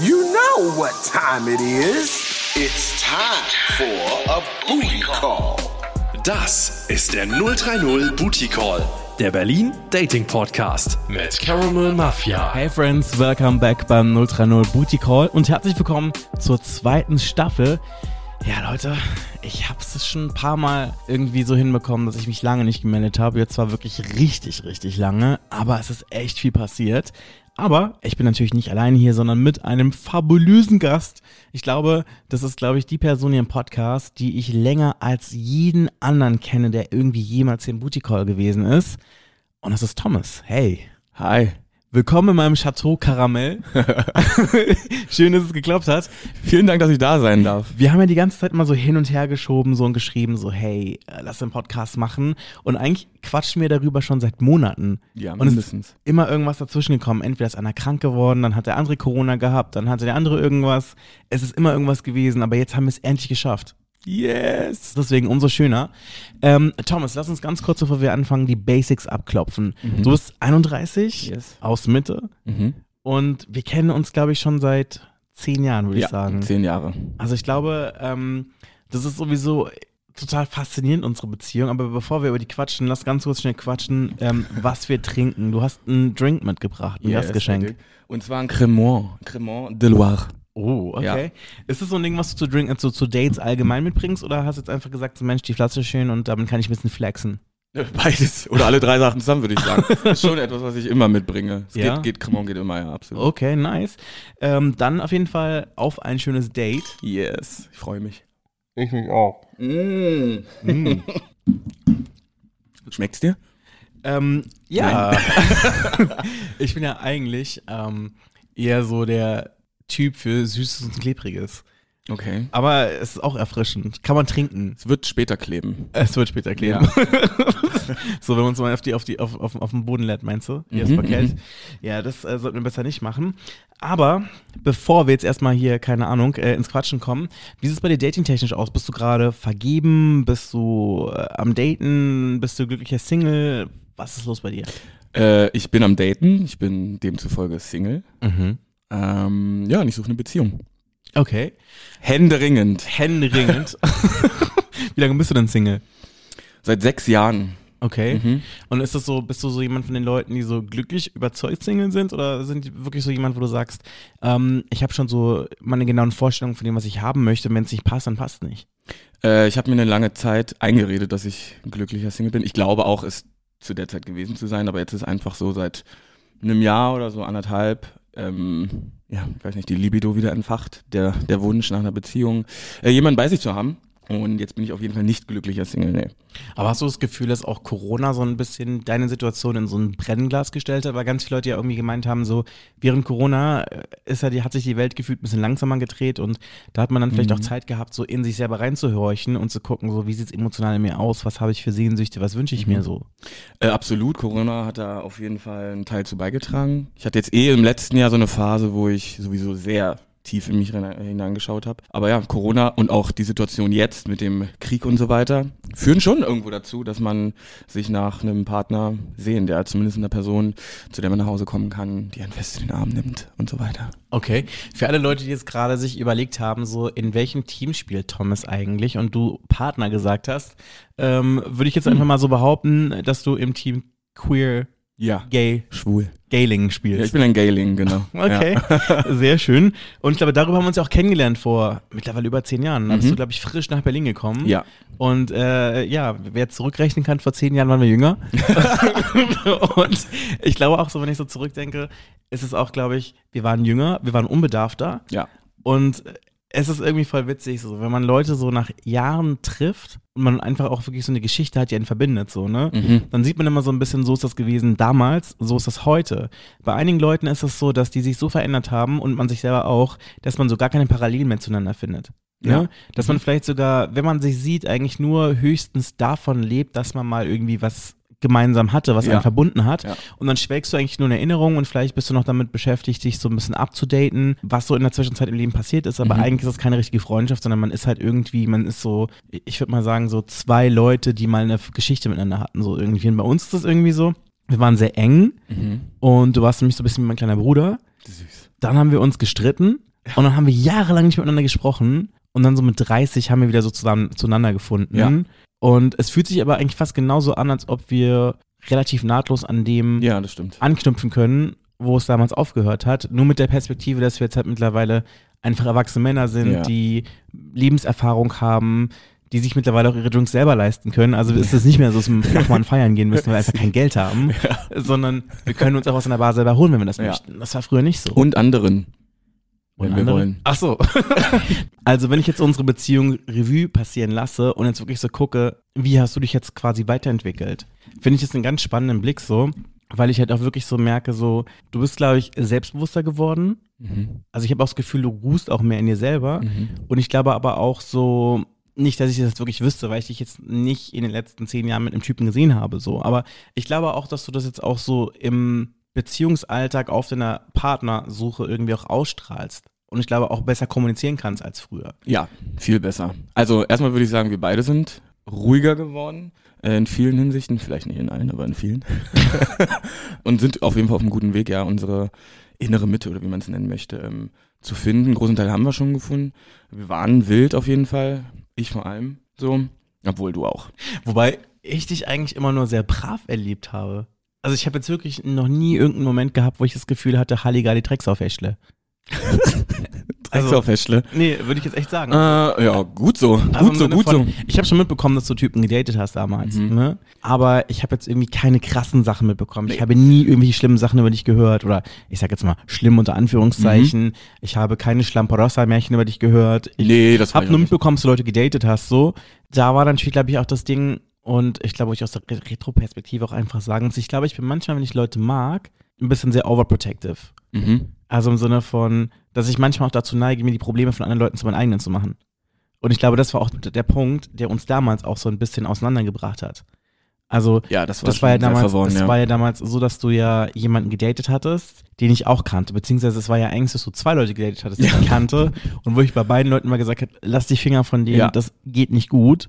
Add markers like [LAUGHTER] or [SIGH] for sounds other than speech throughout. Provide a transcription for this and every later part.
You know what time it is. It's time for a booty call. Das ist der 030 Booty Call, der Berlin Dating Podcast mit Caramel Mafia. Hey Friends, welcome back beim 030 Booty Call und herzlich willkommen zur zweiten Staffel. Ja, Leute, ich habe es schon ein paar Mal irgendwie so hinbekommen, dass ich mich lange nicht gemeldet habe. Jetzt war wirklich richtig, richtig lange, aber es ist echt viel passiert. Aber ich bin natürlich nicht alleine hier, sondern mit einem fabulösen Gast. Ich glaube, das ist, glaube ich, die Person hier im Podcast, die ich länger als jeden anderen kenne, der irgendwie jemals im Booty Call gewesen ist. Und das ist Thomas. Hey. Hi. Willkommen in meinem Chateau Karamell. [LAUGHS] Schön, dass es geklappt hat. Vielen Dank, dass ich da sein darf. Wir haben ja die ganze Zeit mal so hin und her geschoben, so und geschrieben, so, hey, äh, lass einen Podcast machen. Und eigentlich quatschen wir darüber schon seit Monaten. Ja, und es mindestens. ist immer irgendwas dazwischen gekommen. Entweder ist einer krank geworden, dann hat der andere Corona gehabt, dann hatte der andere irgendwas. Es ist immer irgendwas gewesen, aber jetzt haben wir es endlich geschafft. Yes! Deswegen umso schöner. Ähm, Thomas, lass uns ganz kurz, bevor wir anfangen, die Basics abklopfen. Du bist 31, Yes. aus Mitte Mhm. und wir kennen uns, glaube ich, schon seit zehn Jahren, würde Ja, ich sagen. zehn Jahre. Also ich glaube, ähm, das ist sowieso total faszinierend, unsere Beziehung. Aber bevor wir über die quatschen, lass ganz kurz schnell quatschen, ähm, [LAUGHS] was wir trinken. Du hast einen Drink mitgebracht, ein Yes, Gastgeschenk. Und zwar ein Cremant. Cremant de Loire. Oh, okay. Ja. Ist das so ein Ding, was du zu Drink, also zu Dates allgemein mitbringst oder hast du jetzt einfach gesagt, so Mensch, die Flasche ist schön und damit kann ich ein bisschen flexen? Beides. Oder alle drei Sachen zusammen, würde ich sagen. Das [LAUGHS] ist schon etwas, was ich immer mitbringe. Es Ja? geht, geht, Cremant geht immer, ja, absolut. Okay, nice. Ähm, dann auf jeden Fall auf ein schönes Date. Yes. Ich freue mich. Ich mich auch. [LAUGHS] Schmeckt's dir? Ähm, ja. [LAUGHS] ich bin ja eigentlich ähm, eher so der Typ für Süßes und Klebriges. Okay. Aber es ist auch erfrischend. Kann man trinken. Es wird später kleben. Es wird später kleben. [LAUGHS] so, wenn man uns mal auf, die, auf, die, auf, auf, auf den Boden lädt, meinst du? Das Mhm, Parkett. Ja, das äh, sollten wir besser nicht machen. Aber bevor wir jetzt erstmal hier, keine Ahnung, äh, ins Quatschen kommen, wie sieht es bei dir datingtechnisch aus? Bist du gerade vergeben? Bist du äh, am Daten? Bist du glücklicher Single? Was ist los bei dir? Äh, ich bin am Daten. Ich bin demzufolge Single. Mhm. Ähm, ja, und ich suche eine Beziehung. Okay. Händeringend. Händeringend. [LAUGHS] Wie lange bist du denn Single? Seit sechs Jahren. Okay. Mhm. Und ist das so, bist du so jemand von den Leuten, die so glücklich überzeugt Single sind? Oder sind die wirklich so jemand, wo du sagst, ähm, ich habe schon so meine genauen Vorstellungen von dem, was ich haben möchte, wenn es nicht passt, dann passt nicht. Äh, ich habe mir eine lange Zeit eingeredet, dass ich ein glücklicher Single bin. Ich glaube auch, es zu der Zeit gewesen zu sein, aber jetzt ist einfach so seit einem Jahr oder so anderthalb, ähm, ja, weiß nicht, die Libido wieder entfacht, der, der Wunsch nach einer Beziehung, äh, jemanden bei sich zu haben. Und jetzt bin ich auf jeden Fall nicht glücklicher Single, nee. Aber hast du das Gefühl, dass auch Corona so ein bisschen deine Situation in so ein Brennglas gestellt hat? Weil ganz viele Leute ja irgendwie gemeint haben, so während Corona äh, ist ja die, hat sich die Welt gefühlt ein bisschen langsamer gedreht und da hat man dann vielleicht auch Zeit gehabt, so in sich selber reinzuhorchen und zu gucken, so wie sieht's emotional in mir aus, was habe ich für Sehnsüchte, was wünsche ich mir so? Äh, absolut, Corona hat da auf jeden Fall einen Teil zu beigetragen. Ich hatte jetzt eh im letzten Jahr so eine Phase, wo ich sowieso sehr tief in mich hineingeschaut habe. Aber ja, Corona und auch die Situation jetzt mit dem Krieg und so weiter führen schon irgendwo dazu, dass man sich nach einem Partner sehen, der zumindest einer Person, zu der man nach Hause kommen kann, die einen fest in den Arm nimmt und so weiter. Okay. Für alle Leute, die jetzt gerade sich überlegt haben, so in welchem Team spielt Thomas eigentlich und du Partner gesagt hast, ähm, würde ich jetzt einfach mal so behaupten, dass du im Team Queer Ja. Gay Schwul. Gayling Ja, spielst. ich bin ein Gayling, genau. [LAUGHS] Okay, [LAUGHS] sehr schön. Und ich glaube, darüber haben wir uns ja auch kennengelernt vor mittlerweile über zehn Jahren. Da bist du, glaube ich, frisch nach Berlin gekommen. Mhm. Ja. Und äh, ja, wer zurückrechnen kann, vor zehn Jahren waren wir jünger. [LAUGHS] und ich glaube auch so, wenn ich so zurückdenke, ist es auch, glaube ich, wir waren jünger, wir waren unbedarfter. Ja. Und es ist irgendwie voll witzig, so, wenn man Leute so nach Jahren trifft und man einfach auch wirklich so eine Geschichte hat, die einen verbindet, so, ne? Mhm. Dann sieht man immer so ein bisschen, so ist das gewesen damals, so ist das heute. Bei einigen Leuten ist es so, dass die sich so verändert haben und man sich selber auch, dass man so gar keine Parallelen mehr zueinander findet. Ne? Ja. Dass man vielleicht sogar, wenn man sich sieht, eigentlich nur höchstens davon lebt, dass man mal irgendwie was gemeinsam hatte, was Ja. einen verbunden hat. Ja. Und dann schwelgst du eigentlich nur in Erinnerung und vielleicht bist du noch damit beschäftigt, dich so ein bisschen abzudaten, was so in der Zwischenzeit im Leben passiert ist. Aber Mhm. eigentlich ist das keine richtige Freundschaft, sondern man ist halt irgendwie, man ist so, ich würde mal sagen, so zwei Leute, die mal eine Geschichte miteinander hatten, so irgendwie. Und bei uns ist das irgendwie so. Wir waren sehr eng Mhm. und du warst nämlich so ein bisschen wie mein kleiner Bruder. Süß. Dann haben wir uns gestritten und dann haben wir jahrelang nicht miteinander gesprochen. Und dann so mit 30 haben wir wieder so zusammen, zueinander gefunden. Ja. Und es fühlt sich aber eigentlich fast genauso an, als ob wir relativ nahtlos an dem Ja, anknüpfen können, wo es damals aufgehört hat. Nur mit der Perspektive, dass wir jetzt halt mittlerweile einfach erwachsene Männer sind, Ja. die Lebenserfahrung haben, die sich mittlerweile auch ihre Drinks selber leisten können. Also ist es nicht mehr so, dass wir Flachmann feiern gehen müssen, weil wir einfach kein Geld haben, [LAUGHS] sondern wir können uns auch aus einer Bar selber holen, wenn wir das Ja. möchten. Das war früher nicht so. Und anderen, wenn Und wir andere? wollen. Ach so. [LAUGHS] also wenn ich jetzt unsere Beziehung Revue passieren lasse und jetzt wirklich so gucke, wie hast du dich jetzt quasi weiterentwickelt, finde ich das einen ganz spannenden Blick so, weil ich halt auch wirklich so merke, so, du bist, glaube ich, selbstbewusster geworden. Mhm. Also ich habe auch das Gefühl, du ruhst auch mehr in dir selber. Mhm. Und ich glaube aber auch so, nicht, dass ich das wirklich wüsste, weil ich dich jetzt nicht in den letzten zehn Jahren mit einem Typen gesehen habe, so. Aber ich glaube auch, dass du das jetzt auch so im Beziehungsalltag auf deiner Partnersuche irgendwie auch ausstrahlst. Und ich glaube auch besser kommunizieren kannst als früher. Ja, viel besser. Also erstmal würde ich sagen, wir beide sind ruhiger geworden. Äh, in vielen Hinsichten, vielleicht nicht in allen, aber in vielen. [LAUGHS] und sind auf jeden Fall auf einem guten Weg, ja, unsere innere Mitte oder wie man es nennen möchte, ähm, zu finden. Einen großen Teil haben wir schon gefunden. Wir waren wild auf jeden Fall. Ich vor allem so. Obwohl du auch. Wobei ich dich eigentlich immer nur sehr brav erlebt habe. Also ich habe jetzt wirklich noch nie irgendeinen Moment gehabt, wo ich das Gefühl hatte, Halligalli Drecksauffäschle. [LAUGHS] Also- Drecksaufhäschle. Nee, würde ich jetzt echt sagen. Äh, ja, gut so. Also gut so, gut von, so. Ich habe schon mitbekommen, dass du Typen gedatet hast damals, Mhm. ne? Aber ich habe jetzt irgendwie keine krassen Sachen mitbekommen. Ich habe nie irgendwelche schlimmen Sachen über dich gehört oder ich sag jetzt mal schlimm unter Anführungszeichen. Ich habe keine Schlamperossa-Märchen über dich gehört. Ich Nee, das habe nur mitbekommen, dass du Leute gedatet hast, so. Da war dann glaube ich, auch das Ding und ich glaube, ich aus der Re- Retro-Perspektive auch einfach sagen muss, ich glaube, ich bin manchmal, wenn ich Leute mag, ein bisschen sehr overprotective. Mhm. Also im Sinne von, dass ich manchmal auch dazu neige, mir die Probleme von anderen Leuten zu meinen eigenen zu machen. Und ich glaube, das war auch der Punkt, der uns damals auch so ein bisschen auseinandergebracht hat. Also, Ja, das war, das war ja damals, verworren, das ja. war ja damals so, dass du ja jemanden gedatet hattest, den ich auch kannte, beziehungsweise es war ja eigentlich, dass du zwei Leute gedatet hattest, die ich kannte und wo ich bei beiden Leuten immer gesagt habe, lass die Finger von denen, Ja. das geht nicht gut.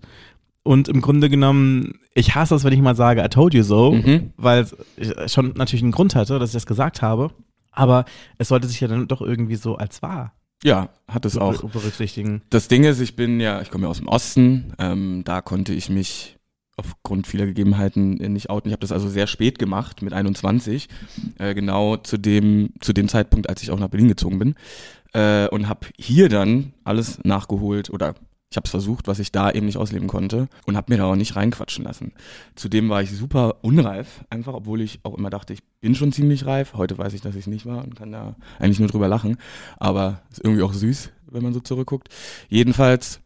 Und im Grunde genommen, ich hasse es, wenn ich mal sage, I told you so, Mhm. weil es schon natürlich einen Grund hatte, dass ich das gesagt habe. Aber es sollte sich ja dann doch irgendwie so als wahr ja, hat es auch. ber- berücksichtigen. Das Ding ist, ich bin ja, ich komme ja aus dem Osten, ähm, da konnte ich mich aufgrund vieler Gegebenheiten äh, nicht outen. Ich habe das also sehr spät gemacht, mit 21, äh, genau zu dem, zu dem Zeitpunkt, als ich auch nach Berlin gezogen bin äh, und habe hier dann alles nachgeholt oder ich habe es versucht, was ich da eben nicht ausleben konnte und habe mir da auch nicht reinquatschen lassen. Zudem war ich super unreif, einfach, obwohl ich auch immer dachte, ich bin schon ziemlich reif. Heute weiß ich, dass ich nicht war und kann da eigentlich nur drüber lachen. Aber ist irgendwie auch süß, wenn man so zurückguckt. Jedenfalls,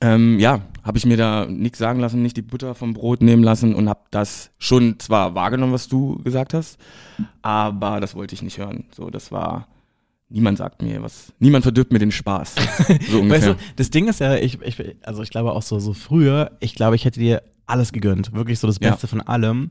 ähm, ja, habe ich mir da nichts sagen lassen, nicht die Butter vom Brot nehmen lassen und habe das schon zwar wahrgenommen, was du gesagt hast, aber das wollte ich nicht hören. So, das war, niemand sagt mir was, niemand verdirbt mir den Spaß. So. [LAUGHS] Weißt du, das Ding ist ja, ich, ich, also ich glaube auch so, so früher, ich glaube, ich hätte dir alles gegönnt. Wirklich so das Ja. Beste von allem.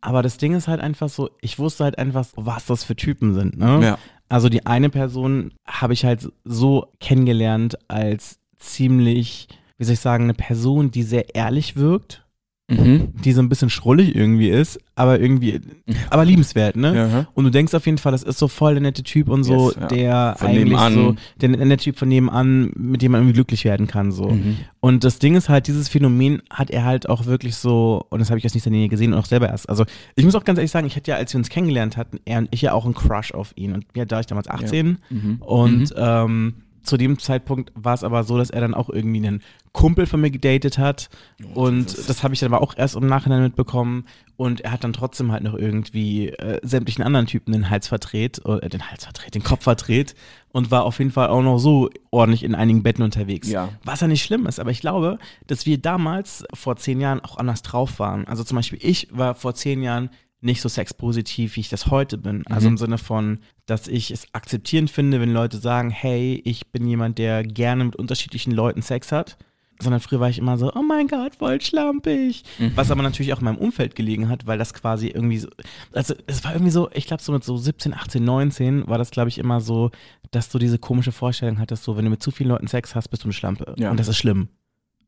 Aber das Ding ist halt einfach so, ich wusste halt einfach, was das für Typen sind, ne? ja. Also die eine Person habe ich halt so kennengelernt als ziemlich, wie soll ich sagen, eine Person, die sehr ehrlich wirkt, Mhm. die so ein bisschen schrullig irgendwie ist, aber irgendwie, aber liebenswert, ne? Ja. Und du denkst auf jeden Fall, das ist so voll der nette Typ und so, Yes, ja. der Von eigentlich nebenan. so, der, nette Typ von nebenan, mit dem man irgendwie glücklich werden kann, so. Mhm. Und das Ding ist halt, dieses Phänomen hat er halt auch wirklich so, und das habe ich aus nächster Nähe gesehen und auch selber erst. Also ich muss auch ganz ehrlich sagen, ich hatte ja, als wir uns kennengelernt hatten, er und ich ja auch einen Crush auf ihn. Und ja, da war ich damals 18 Mhm. und ähm, zu dem Zeitpunkt war es aber so, dass er dann auch irgendwie einen Kumpel von mir gedatet hat. und das habe ich dann aber auch erst im Nachhinein mitbekommen. Und er hat dann trotzdem halt noch irgendwie äh, sämtlichen anderen Typen den Hals verdreht, äh, den Hals verdreht, den Kopf verdreht und war auf jeden Fall auch noch so ordentlich in einigen Betten unterwegs. Ja. Was ja nicht schlimm ist, aber ich glaube, dass wir damals vor zehn Jahren auch anders drauf waren. Also zum Beispiel ich war vor zehn Jahren nicht so sexpositiv, wie ich das heute bin. Also Mhm. im Sinne von, dass ich es akzeptierend finde, wenn Leute sagen, hey, ich bin jemand, der gerne mit unterschiedlichen Leuten Sex hat. Sondern früher war ich immer so, oh mein Gott, voll schlampig. Mhm. Was aber natürlich auch in meinem Umfeld gelegen hat, weil das quasi irgendwie so, also es war irgendwie so, ich glaube so mit so 17, 18, 19 war das glaube ich immer so, dass du diese komische Vorstellung hattest, so wenn du mit zu vielen Leuten Sex hast, bist du eine Schlampe. Ja. Und das ist schlimm.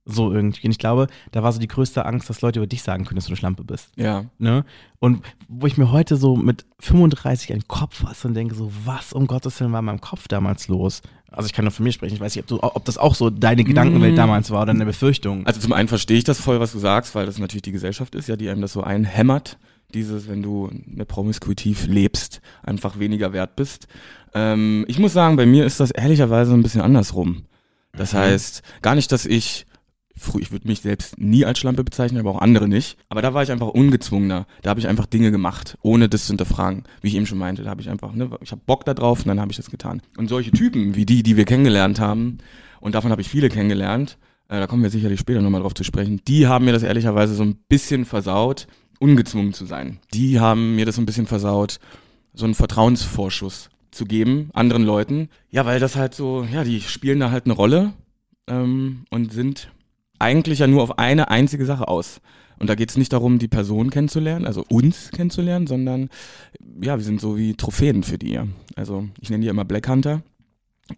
So irgendwie. Und ich glaube, da war so die größte Angst, dass Leute über dich sagen können, dass du eine Schlampe bist. Ja. Ne? Und wo ich mir heute so mit 35 einen Kopf fasse und denke so, was um Gottes Willen war in meinem Kopf damals los? Also ich kann nur von mir sprechen, ich weiß nicht, ob, du, ob das auch so deine Gedankenwelt Mm. damals war oder eine Befürchtung. Also zum einen verstehe ich das voll, was du sagst, weil das natürlich die Gesellschaft ist, ja, die einem das so einhämmert. Dieses, wenn du mit promiskuitiv lebst, einfach weniger wert bist. Ähm, ich muss sagen, bei mir ist das ehrlicherweise ein bisschen andersrum. Das heißt, gar nicht, dass ich, ich würde mich selbst nie als Schlampe bezeichnen, aber auch andere nicht. Aber da war ich einfach ungezwungener. Da habe ich einfach Dinge gemacht, ohne das zu hinterfragen. Wie ich eben schon meinte, da habe ich einfach, ne, ich habe Bock da drauf und dann habe ich das getan. Und solche Typen wie die, die wir kennengelernt haben, und davon habe ich viele kennengelernt, äh, da kommen wir sicherlich später nochmal drauf zu sprechen, die haben mir das ehrlicherweise so ein bisschen versaut, ungezwungen zu sein. Die haben mir das so ein bisschen versaut, so einen Vertrauensvorschuss zu geben anderen Leuten. Ja, weil das halt so, ja, die spielen da halt eine Rolle ähm, und sind eigentlich ja nur auf eine einzige Sache aus. Und da geht es nicht darum, die Person kennenzulernen, also uns kennenzulernen, sondern ja, wir sind so wie Trophäen für die. Also ich nenne die immer Black Hunter.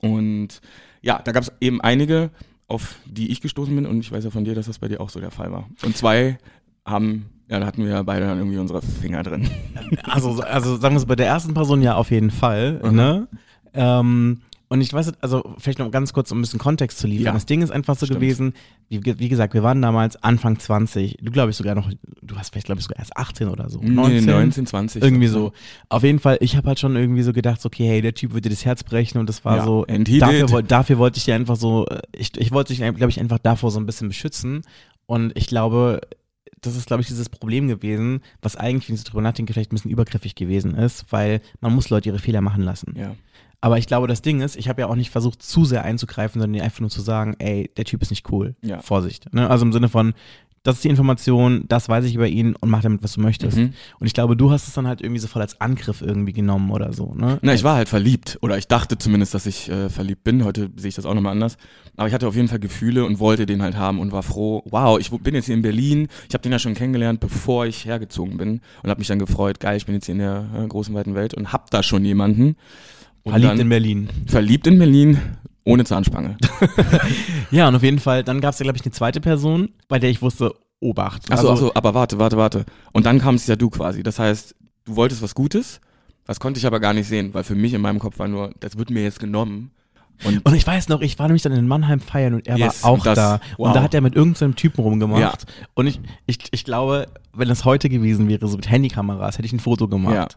Und ja, da gab es eben einige, auf die ich gestoßen bin und ich weiß ja von dir, dass das bei dir auch so der Fall war. Und zwei haben, ja, da hatten wir ja beide dann irgendwie unsere Finger drin. Also, also sagen wir es bei der ersten Person ja auf jeden Fall. Mhm. Ne? Ähm, und ich weiß, also vielleicht noch ganz kurz, um ein bisschen Kontext zu liefern. Ja. Das Ding ist einfach so Stimmt. gewesen, wie, wie gesagt, wir waren damals Anfang 20. Du glaube ich sogar noch, du warst vielleicht glaube ich sogar erst 18 oder so. 19, 19 20. Irgendwie so. Auf jeden Fall, ich habe halt schon irgendwie so gedacht, okay, hey, der Typ wird dir das Herz brechen und das war Ja, so, dafür, dafür wollte ich dir einfach so, äh, ich, ich wollte dich, glaube ich, einfach davor so ein bisschen beschützen und ich glaube, das ist, glaube ich, dieses Problem gewesen, was eigentlich, wenn ich so drüber nachdenke, vielleicht ein bisschen übergriffig gewesen ist, weil man muss Leute ihre Fehler machen lassen. Ja. Aber ich glaube, das Ding ist, ich habe ja auch nicht versucht, zu sehr einzugreifen, sondern einfach nur zu sagen, ey, der Typ ist nicht cool. Ja. Vorsicht. Ne? Also im Sinne von, das ist die Information, das weiß ich über ihn und mach damit, was du möchtest. Mhm. Und ich glaube, du hast es dann halt irgendwie so voll als Angriff irgendwie genommen oder so. Ne? Na, ich war halt verliebt. Oder ich dachte zumindest, dass ich äh, verliebt bin. Heute sehe ich das auch nochmal anders. Aber ich hatte auf jeden Fall Gefühle und wollte den halt haben und war froh. Wow, ich bin jetzt hier in Berlin. Ich habe den ja schon kennengelernt, bevor ich hergezogen bin. Und habe mich dann gefreut, geil, ich bin jetzt hier in der äh, großen, weiten Welt und hab da schon jemanden. Und Verliebt in Berlin. verliebt in Berlin, ohne Zahnspange. [LAUGHS] Ja, und auf jeden Fall, dann gab es ja, glaube ich, eine zweite Person, bei der ich wusste, Obacht. Achso, Also, achso, aber warte, warte, warte. Und dann kam es ja du quasi. Das heißt, du wolltest was Gutes, das konnte ich aber gar nicht sehen, weil für mich in meinem Kopf war nur, das wird mir jetzt genommen. Und Und ich weiß noch, ich war nämlich dann in Mannheim feiern und er Yes, war auch das- da. wow. Und da hat er mit irgendeinem Typen rumgemacht. Ja. Und ich, ich, ich glaube, wenn das heute gewesen wäre, so mit Handykameras, hätte ich ein Foto gemacht. Ja.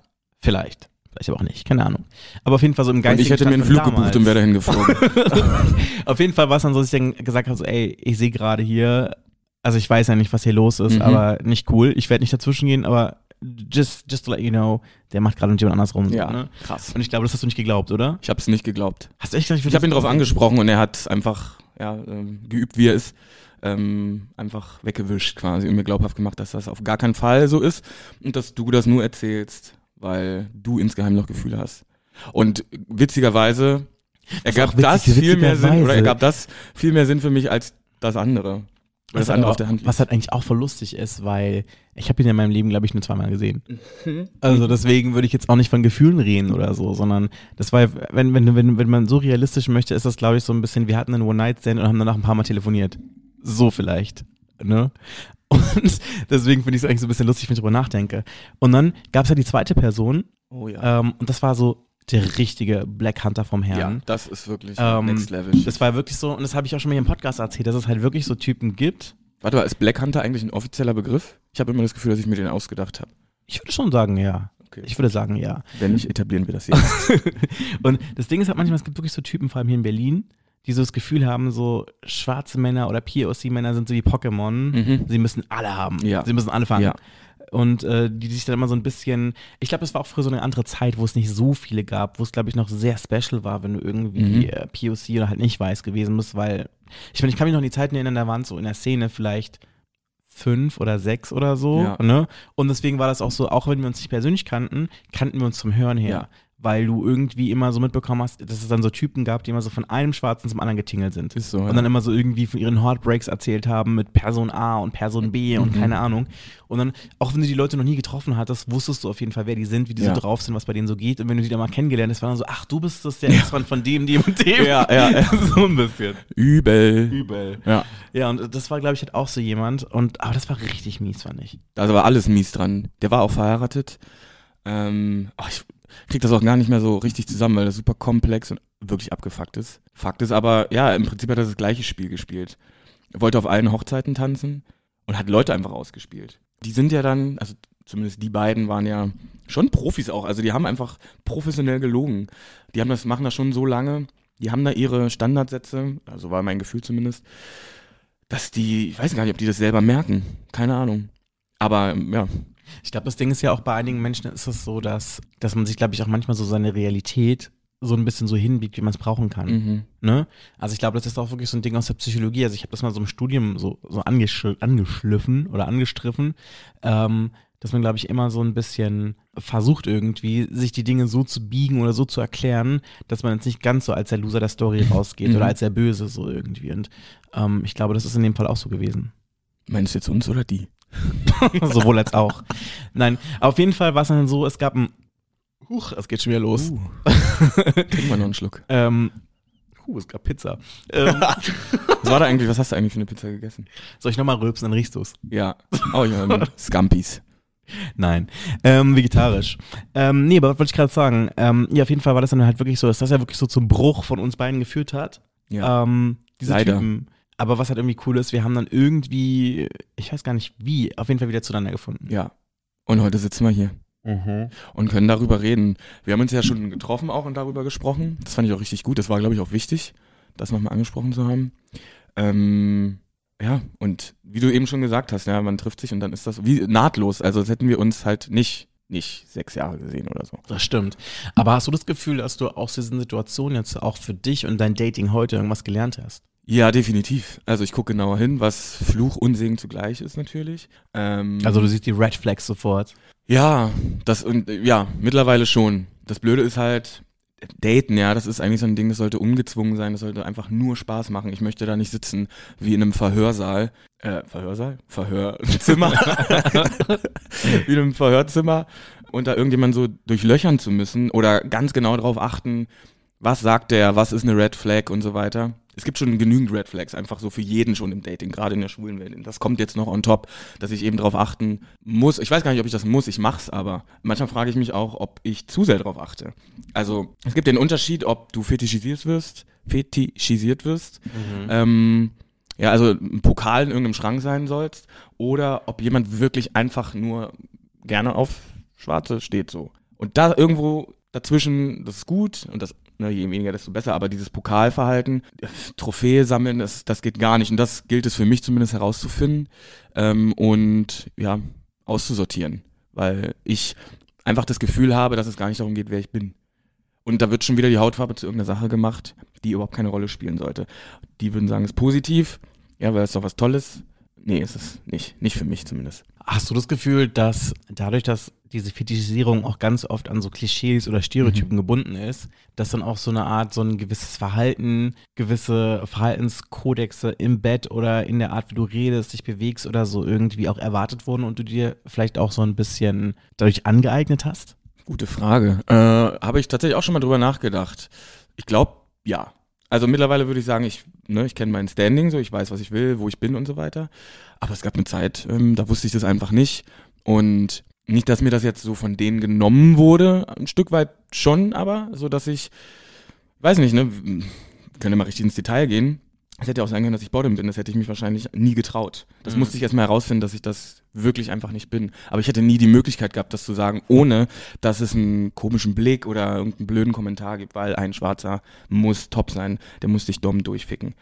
Vielleicht. Vielleicht aber auch nicht, keine Ahnung. Aber auf jeden Fall so im geistigen ich hätte mir einen Stand Flug von gebucht und wäre dahin geflogen. [LAUGHS] Auf jeden Fall war es dann so, dass ich dann gesagt habe, so, ey, ich sehe gerade hier, also ich weiß ja nicht, was hier los ist, Mhm. aber nicht cool. Ich werde nicht dazwischen gehen, aber just, just to let you know, der macht gerade mit jemand anders rum. Ja, ne? krass. Und ich glaube, das hast du nicht geglaubt, oder? Ich habe es nicht geglaubt. Hast du echt gesagt, Ich habe ihn darauf angesprochen und er hat einfach ja, ähm, geübt, wie er ist, ähm, einfach weggewischt quasi und mir glaubhaft gemacht, dass das auf gar keinen Fall so ist und dass du das nur erzählst, weil du insgeheim noch Gefühle hast. Und witzigerweise ergab auch witzig, das viel mehr Sinn oder ergab das viel mehr Sinn für mich als das andere. Weil das Was, andere aber- auf der Hand liegt. was halt eigentlich auch voll lustig ist, weil ich habe ihn in meinem Leben, glaube ich, nur zweimal gesehen. Mhm. Also deswegen würde ich jetzt auch nicht von Gefühlen reden oder so, sondern das war, wenn, wenn, wenn, wenn man so realistisch möchte, ist das, glaube ich, so ein bisschen, wir hatten einen One-Night-Stand und haben danach ein paar Mal telefoniert. So vielleicht. Ne? Und [LAUGHS] deswegen finde ich es eigentlich so ein bisschen lustig, wenn ich drüber nachdenke. Und dann gab es ja die zweite Person oh ja. ähm, und das war so der richtige Black Hunter vom ja, Herrn. das ist wirklich Ähm, Next Level. Das war wirklich so, und das habe ich auch schon mal hier im Podcast erzählt, dass es halt wirklich so Typen gibt. Warte mal, ist Black Hunter eigentlich ein offizieller Begriff? Ich habe immer das Gefühl, dass ich mir den ausgedacht habe. Ich würde schon sagen, ja. Okay. Ich würde sagen, ja. Wenn nicht, etablieren wir das jetzt. [LAUGHS] Und das Ding ist halt manchmal, es gibt wirklich so Typen, vor allem hier in Berlin, die so das Gefühl haben, so schwarze Männer oder POC-Männer sind so wie Pokémon. Mhm. Sie müssen alle haben. Ja. Sie müssen alle fangen. Ja. Und äh, die sich dann immer so ein bisschen, ich glaube, das war auch früher so eine andere Zeit, wo es nicht so viele gab, wo es, glaube ich, noch sehr special war, wenn du irgendwie Mhm. äh, POC oder halt nicht weiß gewesen bist, weil, ich meine, ich kann mich noch an die Zeiten erinnern, da waren es so in der Szene vielleicht fünf oder sechs oder so. Ja. Ne? Und deswegen war das auch so, auch wenn wir uns nicht persönlich kannten, kannten wir uns zum Hören her. Ja. Weil du irgendwie immer so mitbekommen hast, dass es dann so Typen gab, die immer so von einem Schwarzen zum anderen getingelt sind. Ist so, Und ja. dann immer so irgendwie von ihren Heartbreaks erzählt haben mit Person A und Person B und Mhm. keine Ahnung. Und dann, auch wenn du die Leute noch nie getroffen hattest, wusstest du auf jeden Fall, wer die sind, wie die Ja. so drauf sind, was bei denen so geht. Und wenn du die dann mal kennengelernt hast, war dann so, ach, du bist das der Ex-Mann von dem, dem und dem. Ja, ja, ja. [LAUGHS] so ein bisschen. Übel. Übel. Ja. Ja, und das war, glaube ich, halt auch so jemand. Und, aber das war richtig mies, fand ich. Da ist aber alles mies dran. Der war auch verheiratet. Ähm, ach, ich krieg das auch gar nicht mehr so richtig zusammen, weil das super komplex und wirklich abgefuckt ist. Fakt ist aber, ja, im Prinzip hat er das gleiche Spiel gespielt. Er wollte auf allen Hochzeiten tanzen und hat Leute einfach ausgespielt. Die sind ja dann, also zumindest die beiden waren ja schon Profis auch. Also die haben einfach professionell gelogen. Die haben das, machen das schon so lange. Die haben da ihre Standardsätze, also war mein Gefühl zumindest, dass die, ich weiß gar nicht, ob die das selber merken. Keine Ahnung. Aber ja, Ich glaube, das Ding ist ja auch bei einigen Menschen ist es so, dass, dass man sich, glaube ich, auch manchmal so seine Realität so ein bisschen so hinbiegt, wie man es brauchen kann. mhm. Ne? Also ich glaube, das ist auch wirklich so ein Ding aus der Psychologie. Also ich habe das mal so im Studium so, so angeschl angeschliffen oder angestriffen, ähm, dass man, glaube ich, immer so ein bisschen versucht irgendwie, sich die Dinge so zu biegen oder so zu erklären, dass man jetzt nicht ganz so als der Loser der Story [LAUGHS] rausgeht Mhm. oder als der Böse so irgendwie. Und ähm, ich glaube, das ist in dem Fall auch so gewesen. Meinst du jetzt uns oder die? [LAUGHS] Sowohl als auch. Nein, auf jeden Fall war es dann so, es gab ein Huch, es geht schon wieder los. Uh. [LAUGHS] Trink mal noch einen Schluck. Ähm, huh, es gab Pizza. Ähm, [LAUGHS] Was war da eigentlich, was hast du eigentlich für eine Pizza gegessen? soll ich nochmal rülpsen, dann riechst du's. Ja. Oh ja, Scampis. Nein, ähm, vegetarisch. Ähm, nee, aber was wollte ich gerade sagen? Ähm, ja, auf jeden Fall war das dann halt wirklich so, dass das ja wirklich so zum Bruch von uns beiden geführt hat. Ja. Ähm, diese Leider. Typen. Aber was halt irgendwie cool ist, wir haben dann irgendwie, ich weiß gar nicht wie, auf jeden Fall wieder zueinander gefunden. ja. Und heute sitzen wir hier und können darüber reden. Wir haben uns ja schon getroffen auch und darüber gesprochen. Das fand ich auch richtig gut. Das war, glaube ich, auch wichtig, das nochmal angesprochen zu haben. Ähm, ja, und wie du eben schon gesagt hast, ja, man trifft sich und dann ist das wie nahtlos. Also als hätten wir uns halt nicht, nicht sechs Jahre gesehen oder so. Das stimmt. Aber hast du das Gefühl, dass du aus diesen Situationen jetzt auch für dich und dein Dating heute irgendwas gelernt hast? Ja, definitiv. Also ich gucke genauer hin, was Fluch und Segen zugleich ist natürlich. Ähm, Also du siehst die Red Flags sofort. Ja, das und ja, mittlerweile schon. Das Blöde ist halt, Daten, ja, das ist eigentlich so ein Ding, das sollte ungezwungen sein, das sollte einfach nur Spaß machen. Ich möchte da nicht sitzen wie in einem Verhörsaal. Äh, Verhörsaal? Verhörzimmer. [LAUGHS] wie in einem Verhörzimmer und da irgendjemand so durchlöchern zu müssen oder ganz genau darauf achten, was sagt der, was ist eine Red Flag und so weiter. Es gibt schon genügend Red Flags, einfach so für jeden schon im Dating, gerade in der schwulen Welt. Das kommt jetzt noch on top, dass ich eben darauf achten muss. Ich weiß gar nicht, ob ich das muss, ich mach's aber. Manchmal frage ich mich auch, ob ich zu sehr darauf achte. Also es gibt den Unterschied, ob du fetischisiert wirst, fetischisiert wirst, ähm, ja, also ein Pokal in irgendeinem Schrank sein sollst, oder ob jemand wirklich einfach nur gerne auf Schwarze steht so. Und da irgendwo dazwischen, das ist gut und das, ne, je weniger, desto besser, aber dieses Pokalverhalten, Trophäe sammeln, das, das geht gar nicht. Und das gilt es für mich zumindest herauszufinden ähm, und ja, auszusortieren. Weil ich einfach das Gefühl habe, dass es gar nicht darum geht, wer ich bin. Und da wird schon wieder die Hautfarbe zu irgendeiner Sache gemacht, die überhaupt keine Rolle spielen sollte. Die würden sagen, es ist positiv, ja, weil es doch was Tolles. Nee, ist es nicht. Nicht für mich zumindest. Hast du das Gefühl, dass dadurch, dass diese Fetischisierung auch ganz oft an so Klischees oder Stereotypen gebunden ist, dass dann auch so eine Art, so ein gewisses Verhalten, gewisse Verhaltenskodexe im Bett oder in der Art, wie du redest, dich bewegst oder so irgendwie auch erwartet wurden und du dir vielleicht auch so ein bisschen dadurch angeeignet hast? Gute Frage. Äh, Habe ich tatsächlich auch schon mal drüber nachgedacht. Ich glaube, ja. Also mittlerweile würde ich sagen, ich, ne, ich kenne mein Standing, so ich weiß, was ich will, wo ich bin und so weiter. Aber es gab eine Zeit, ähm, da wusste ich das einfach nicht. Und nicht, dass mir das jetzt so von denen genommen wurde, ein Stück weit schon, aber so, dass ich, weiß nicht, ne, wir können ja mal richtig ins Detail gehen. Es hätte ja auch sein können, dass ich Bottom bin. Das hätte ich mich wahrscheinlich nie getraut. Das Mhm. musste ich erstmal herausfinden, dass ich das wirklich einfach nicht bin. Aber ich hätte nie die Möglichkeit gehabt, das zu sagen, ohne dass es einen komischen Blick oder irgendeinen blöden Kommentar gibt, weil ein Schwarzer muss top sein, der muss dich dumm durchficken.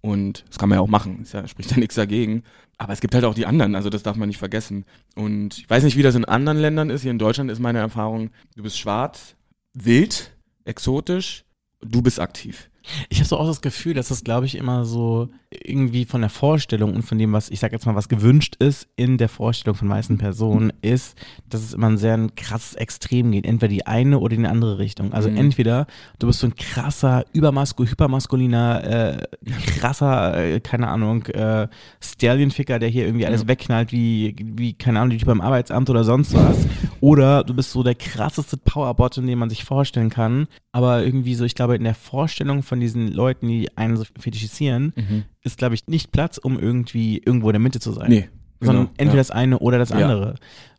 Und das kann man ja auch machen, es ja, spricht ja nichts dagegen. Aber es gibt halt auch die anderen, also das darf man nicht vergessen. Und ich weiß nicht, wie das in anderen Ländern ist. Hier in Deutschland ist meine Erfahrung, du bist schwarz, wild, exotisch, du bist aktiv. Ich habe so auch das Gefühl, dass das, glaube ich, immer so irgendwie von der Vorstellung und von dem, was ich sag jetzt mal, was gewünscht ist in der Vorstellung von meisten Personen, ist, dass es immer ein sehr ein krasses Extrem geht. Entweder die eine oder in die andere Richtung. Also Mhm. entweder du bist so ein krasser, übermasku hypermaskuliner, äh, krasser, äh, keine Ahnung, äh, Stallion-Ficker, der hier irgendwie alles Ja. wegknallt, wie, wie, keine Ahnung, die beim Arbeitsamt oder sonst was. Oder du bist so der krasseste Powerbot, den man sich vorstellen kann. Aber irgendwie so, ich glaube, in der Vorstellung von diesen Leuten, die einen so fetischisieren, ist, glaube ich, nicht Platz, um irgendwie irgendwo in der Mitte zu sein. Nee. Sondern genau, entweder ja. das eine oder das Ja. andere.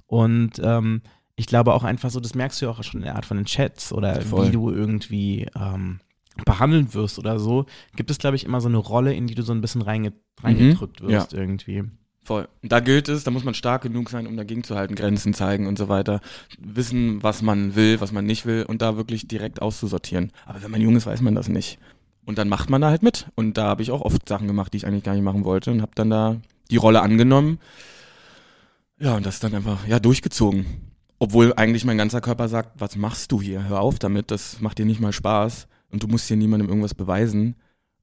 Und ähm, ich glaube auch einfach so, das merkst du ja auch schon in der Art von den Chats oder Voll. wie du irgendwie ähm, behandelt wirst oder so, gibt es, glaube ich, immer so eine Rolle, in die du so ein bisschen reinge reingedrückt Mhm. Ja. wirst irgendwie. Voll. Und Da gilt es, da muss man stark genug sein, um dagegen zu halten, Grenzen zeigen und so weiter. Wissen, was man will, was man nicht will und da wirklich direkt auszusortieren. Aber wenn man jung ist, weiß man das nicht. Und dann macht man da halt mit. Und da habe ich auch oft Sachen gemacht, die ich eigentlich gar nicht machen wollte und habe dann da die Rolle angenommen. Ja, und das dann einfach, ja, durchgezogen. Obwohl eigentlich mein ganzer Körper sagt, was machst du hier? Hör auf damit, das macht dir nicht mal Spaß. Und du musst hier niemandem irgendwas beweisen.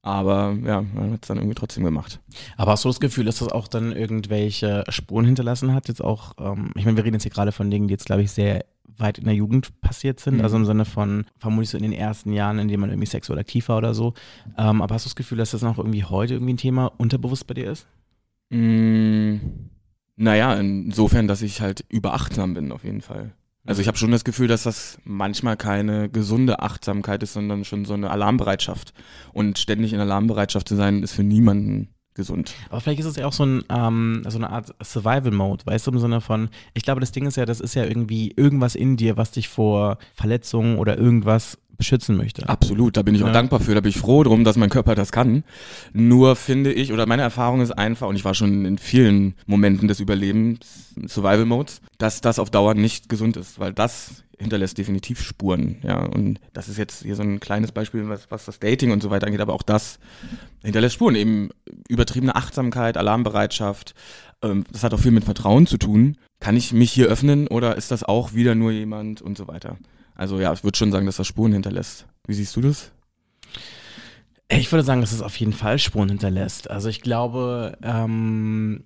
Aber ja, man hat es dann irgendwie trotzdem gemacht. Aber hast du das Gefühl, dass das auch dann irgendwelche Spuren hinterlassen hat? Jetzt auch, ähm, ich meine, wir reden jetzt hier gerade von Dingen, die jetzt, glaube ich, sehr weit in der Jugend passiert sind, Mhm. also im Sinne von vermutlich so in den ersten Jahren, in denen man irgendwie sexuell aktiv war oder so. Ähm, aber hast du das Gefühl, dass das noch irgendwie heute irgendwie ein Thema unterbewusst bei dir ist? Mm, naja, insofern, dass ich halt überachtsam bin, auf jeden Fall. Also ich habe schon das Gefühl, dass das manchmal keine gesunde Achtsamkeit ist, sondern schon so eine Alarmbereitschaft. Und ständig in Alarmbereitschaft zu sein, ist für niemanden gesund. Aber vielleicht ist es ja auch so, ein, ähm, so eine Art Survival-Mode, weißt du, im Sinne von, ich glaube, das Ding ist ja, das ist ja irgendwie irgendwas in dir, was dich vor Verletzungen oder irgendwas beschützen möchte. Absolut, da bin ich auch Ja. dankbar für, da bin ich froh drum, dass mein Körper das kann. Nur finde ich, oder meine Erfahrung ist einfach, und ich war schon in vielen Momenten des Überlebens, Survival Modes, dass das auf Dauer nicht gesund ist, weil das hinterlässt definitiv Spuren, ja. Und das ist jetzt hier so ein kleines Beispiel, was, was das Dating und so weiter angeht, aber auch das hinterlässt Spuren, eben übertriebene Achtsamkeit, Alarmbereitschaft, ähm, das hat auch viel mit Vertrauen zu tun. Kann ich mich hier öffnen oder ist das auch wieder nur jemand und so weiter? Also ja, ich würde schon sagen, dass das Spuren hinterlässt. Wie siehst du das? Ich würde sagen, dass es auf jeden Fall Spuren hinterlässt. Also ich glaube, ähm,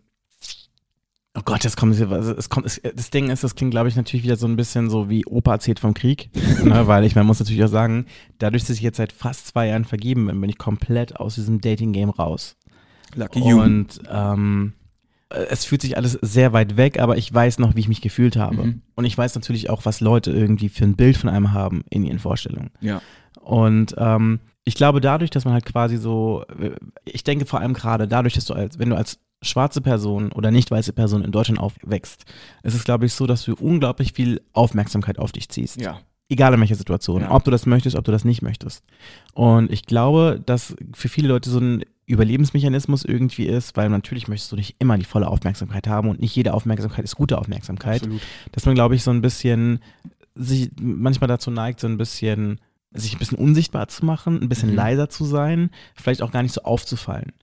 oh Gott, jetzt kommt es, kommt, es, das Ding ist, das klingt, glaube ich, natürlich wieder so ein bisschen so wie Opa erzählt vom Krieg, [LAUGHS] ne, weil ich, man muss natürlich auch sagen, dadurch, dass ich jetzt seit fast zwei Jahren vergeben bin, bin ich komplett aus diesem Dating-Game raus. Lucky Und ähm, es fühlt sich alles sehr weit weg, aber ich weiß noch, wie ich mich gefühlt habe. Mhm. Und ich weiß natürlich auch, was Leute irgendwie für ein Bild von einem haben in ihren Vorstellungen. Ja. Und ähm, ich glaube, dadurch, dass man halt quasi so, ich denke vor allem gerade dadurch, dass du als, wenn du als schwarze Person oder nicht weiße Person in Deutschland aufwächst, ist es, glaube ich, so, dass du unglaublich viel Aufmerksamkeit auf dich ziehst. Ja. Egal in welcher Situation. Ja. Ob du das möchtest, ob du das nicht möchtest. Und ich glaube, dass für viele Leute so ein Überlebensmechanismus irgendwie ist, weil natürlich möchtest du nicht immer die volle Aufmerksamkeit haben und nicht jede Aufmerksamkeit ist gute Aufmerksamkeit Absolut. dass man, glaube ich, so ein bisschen sich manchmal dazu neigt, so ein bisschen sich ein bisschen unsichtbar zu machen, ein bisschen Mhm. leiser zu sein, vielleicht auch gar nicht so aufzufallen.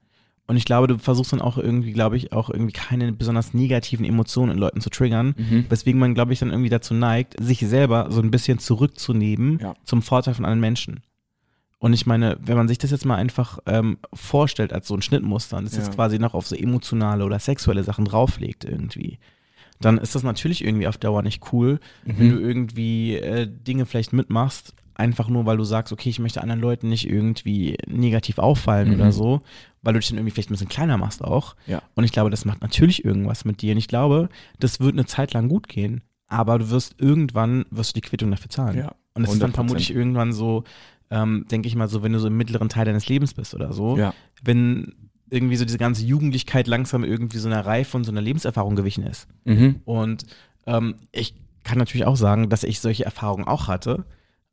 Und ich glaube, du versuchst dann auch irgendwie, glaube ich, auch irgendwie keine besonders negativen Emotionen in Leuten zu triggern, Mhm. weswegen man, glaube ich, dann irgendwie dazu neigt, sich selber so ein bisschen zurückzunehmen Ja. zum Vorteil von anderen Menschen. Und ich meine, wenn man sich das jetzt mal einfach ähm, vorstellt als so ein Schnittmuster und das Ja. jetzt quasi noch auf so emotionale oder sexuelle Sachen drauflegt irgendwie, dann ist das natürlich irgendwie auf Dauer nicht cool, wenn du Mhm. irgendwie äh, Dinge vielleicht mitmachst, einfach nur, weil du sagst, okay, ich möchte anderen Leuten nicht irgendwie negativ auffallen Mhm. oder so, weil du dich dann irgendwie vielleicht ein bisschen kleiner machst auch. Ja. Und ich glaube, das macht natürlich irgendwas mit dir. Und ich glaube, das wird eine Zeit lang gut gehen, aber du wirst irgendwann, wirst du die Quittung dafür zahlen. Ja, Und es ist dann 100%. vermutlich irgendwann so, ähm, denke ich mal so, wenn du so im mittleren Teil deines Lebens bist oder so, Ja. wenn irgendwie so diese ganze Jugendlichkeit langsam irgendwie so einer Reife und so einer Lebenserfahrung gewichen ist. Mhm. Und ähm, ich kann natürlich auch sagen, dass ich solche Erfahrungen auch hatte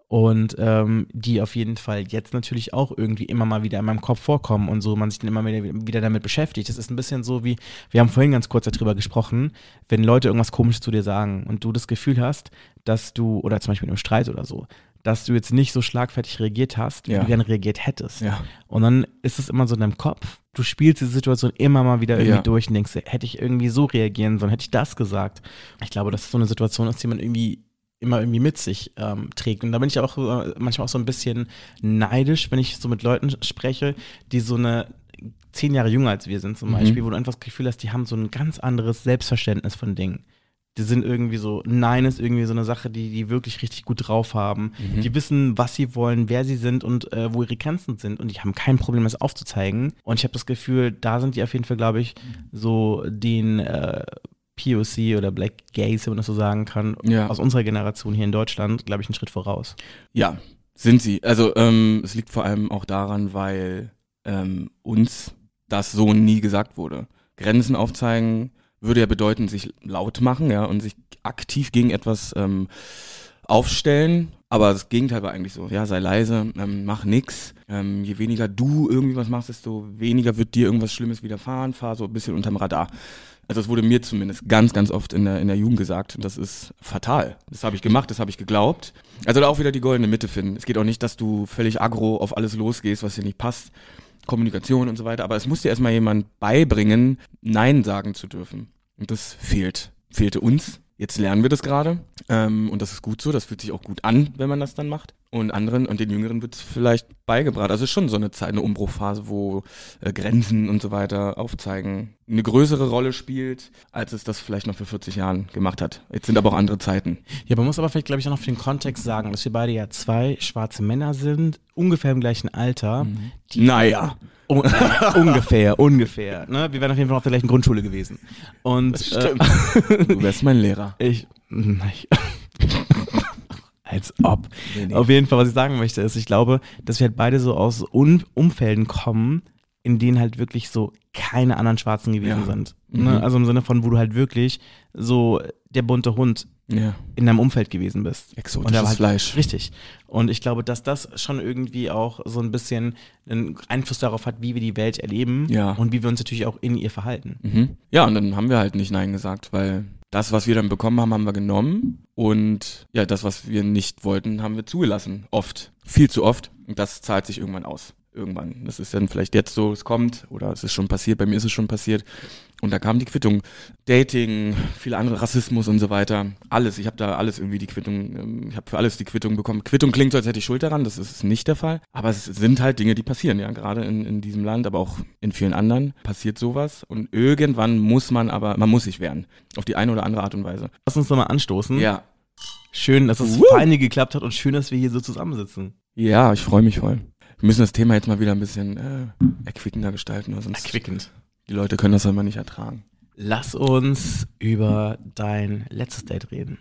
und ähm, die auf jeden Fall jetzt natürlich auch irgendwie immer mal wieder in meinem Kopf vorkommen und so man sich dann immer wieder, wieder damit beschäftigt. Das ist ein bisschen so wie, wir haben vorhin ganz kurz darüber gesprochen, wenn Leute irgendwas Komisches zu dir sagen und du das Gefühl hast, dass du, oder zum Beispiel in einem Streit oder so, dass du jetzt nicht so schlagfertig reagiert hast, wie Ja. du gerne reagiert hättest. Ja. Und dann ist es immer so in deinem Kopf. Du spielst diese Situation immer mal wieder irgendwie Ja. durch und denkst, hätte ich irgendwie so reagieren sollen, hätte ich das gesagt. Ich glaube, dass es so eine Situation ist, die man irgendwie immer irgendwie mit sich ähm, trägt. Und da bin ich auch äh, manchmal auch so ein bisschen neidisch, wenn ich so mit Leuten spreche, die so eine zehn Jahre jünger als wir sind zum Mhm. Beispiel, wo du einfach das Gefühl hast, die haben so ein ganz anderes Selbstverständnis von Dingen. Die sind irgendwie so, Nein ist irgendwie so eine Sache, die die wirklich richtig gut drauf haben. Mhm. Die wissen, was sie wollen, wer sie sind und äh, wo ihre Grenzen sind. Und die haben kein Problem, das aufzuzeigen. Und ich habe das Gefühl, da sind die auf jeden Fall, glaube ich, so den äh, POC oder Black Gays, wenn man das so sagen kann, Ja. aus unserer Generation hier in Deutschland, glaube ich, einen Schritt voraus. Ja, sind sie. Also ähm, es liegt vor allem auch daran, weil ähm, uns das so nie gesagt wurde. Grenzen aufzeigen würde ja bedeuten, sich laut machen, ja, und sich aktiv gegen etwas ähm, aufstellen. Aber das Gegenteil war eigentlich so, ja, sei leise, ähm, mach nix. Ähm, je weniger du irgendwie was machst, desto weniger wird dir irgendwas Schlimmes widerfahren. Fahr so ein bisschen unterm Radar. Also das wurde mir zumindest ganz, ganz oft in der, in der Jugend gesagt. Das ist fatal. Das habe ich gemacht, das habe ich geglaubt. Also da auch wieder die goldene Mitte finden. Es geht auch nicht, dass du völlig aggro auf alles losgehst, was dir nicht passt. Kommunikation und so weiter. Aber es muss dir erstmal jemand beibringen, Nein sagen zu dürfen. Und das fehlt. Fehlte uns. Jetzt lernen wir das gerade. Ähm, und das ist gut so. Das fühlt sich auch gut an, wenn man das dann macht. Und anderen und den Jüngeren wird es vielleicht beigebracht. Also es ist schon so eine Zeit, eine Umbruchphase, wo äh, Grenzen und so weiter aufzeigen eine größere Rolle spielt, als es das vielleicht noch vor 40 Jahren gemacht hat. Jetzt sind aber auch andere Zeiten. Ja, man muss aber vielleicht, glaube ich, auch noch für den Kontext sagen, dass wir beide ja zwei schwarze Männer sind, ungefähr im gleichen Alter. Die Naja. [LAUGHS] Un [LAUGHS] ungefähr, ungefähr. Ne? Wir wären auf jeden Fall noch auf der gleichen Grundschule gewesen. Und äh, [LAUGHS] Du wärst mein Lehrer. ich, ich als ob. Auf jeden Fall, was ich sagen möchte, ist, ich glaube, dass wir halt beide so aus Un Umfelden kommen, in denen halt wirklich so keine anderen Schwarzen gewesen Ja. sind. Mhm. Ne? Also im Sinne von, wo du halt wirklich so der bunte Hund Ja. in deinem Umfeld gewesen bist. Exotisches halt, Fleisch. Richtig. Und ich glaube, dass das schon irgendwie auch so ein bisschen einen Einfluss darauf hat, wie wir die Welt erleben Ja. und wie wir uns natürlich auch in ihr verhalten. Mhm. Ja, und dann haben wir halt nicht Nein gesagt, weil das, was wir dann bekommen haben, haben wir genommen. Und ja, das, was wir nicht wollten, haben wir zugelassen. Oft. Viel zu oft. Und das zahlt sich irgendwann aus. Irgendwann. Das ist dann vielleicht jetzt so, es kommt oder es ist schon passiert. Bei mir ist es schon passiert. Und da kam die Quittung. Dating, viele andere, Rassismus und so weiter. Alles. Ich habe da alles irgendwie die Quittung, ähm, ich habe für alles die Quittung bekommen. Quittung klingt so, als hätte ich Schuld daran. Das ist nicht der Fall. Aber es sind halt Dinge, die passieren, ja. Gerade in, in diesem Land, aber auch in vielen anderen passiert sowas. Und irgendwann muss man aber, man muss sich wehren. Auf die eine oder andere Art und Weise. Lass uns nochmal anstoßen. Ja. Schön, dass es Woo. feine geklappt hat und schön, dass wir hier so zusammensitzen. Ja, ich freue mich voll. Wir müssen das Thema jetzt mal wieder ein bisschen äh, erquickender gestalten, sonst Erquickend. Die Leute können das immer nicht ertragen. Lass uns über dein letztes Date reden.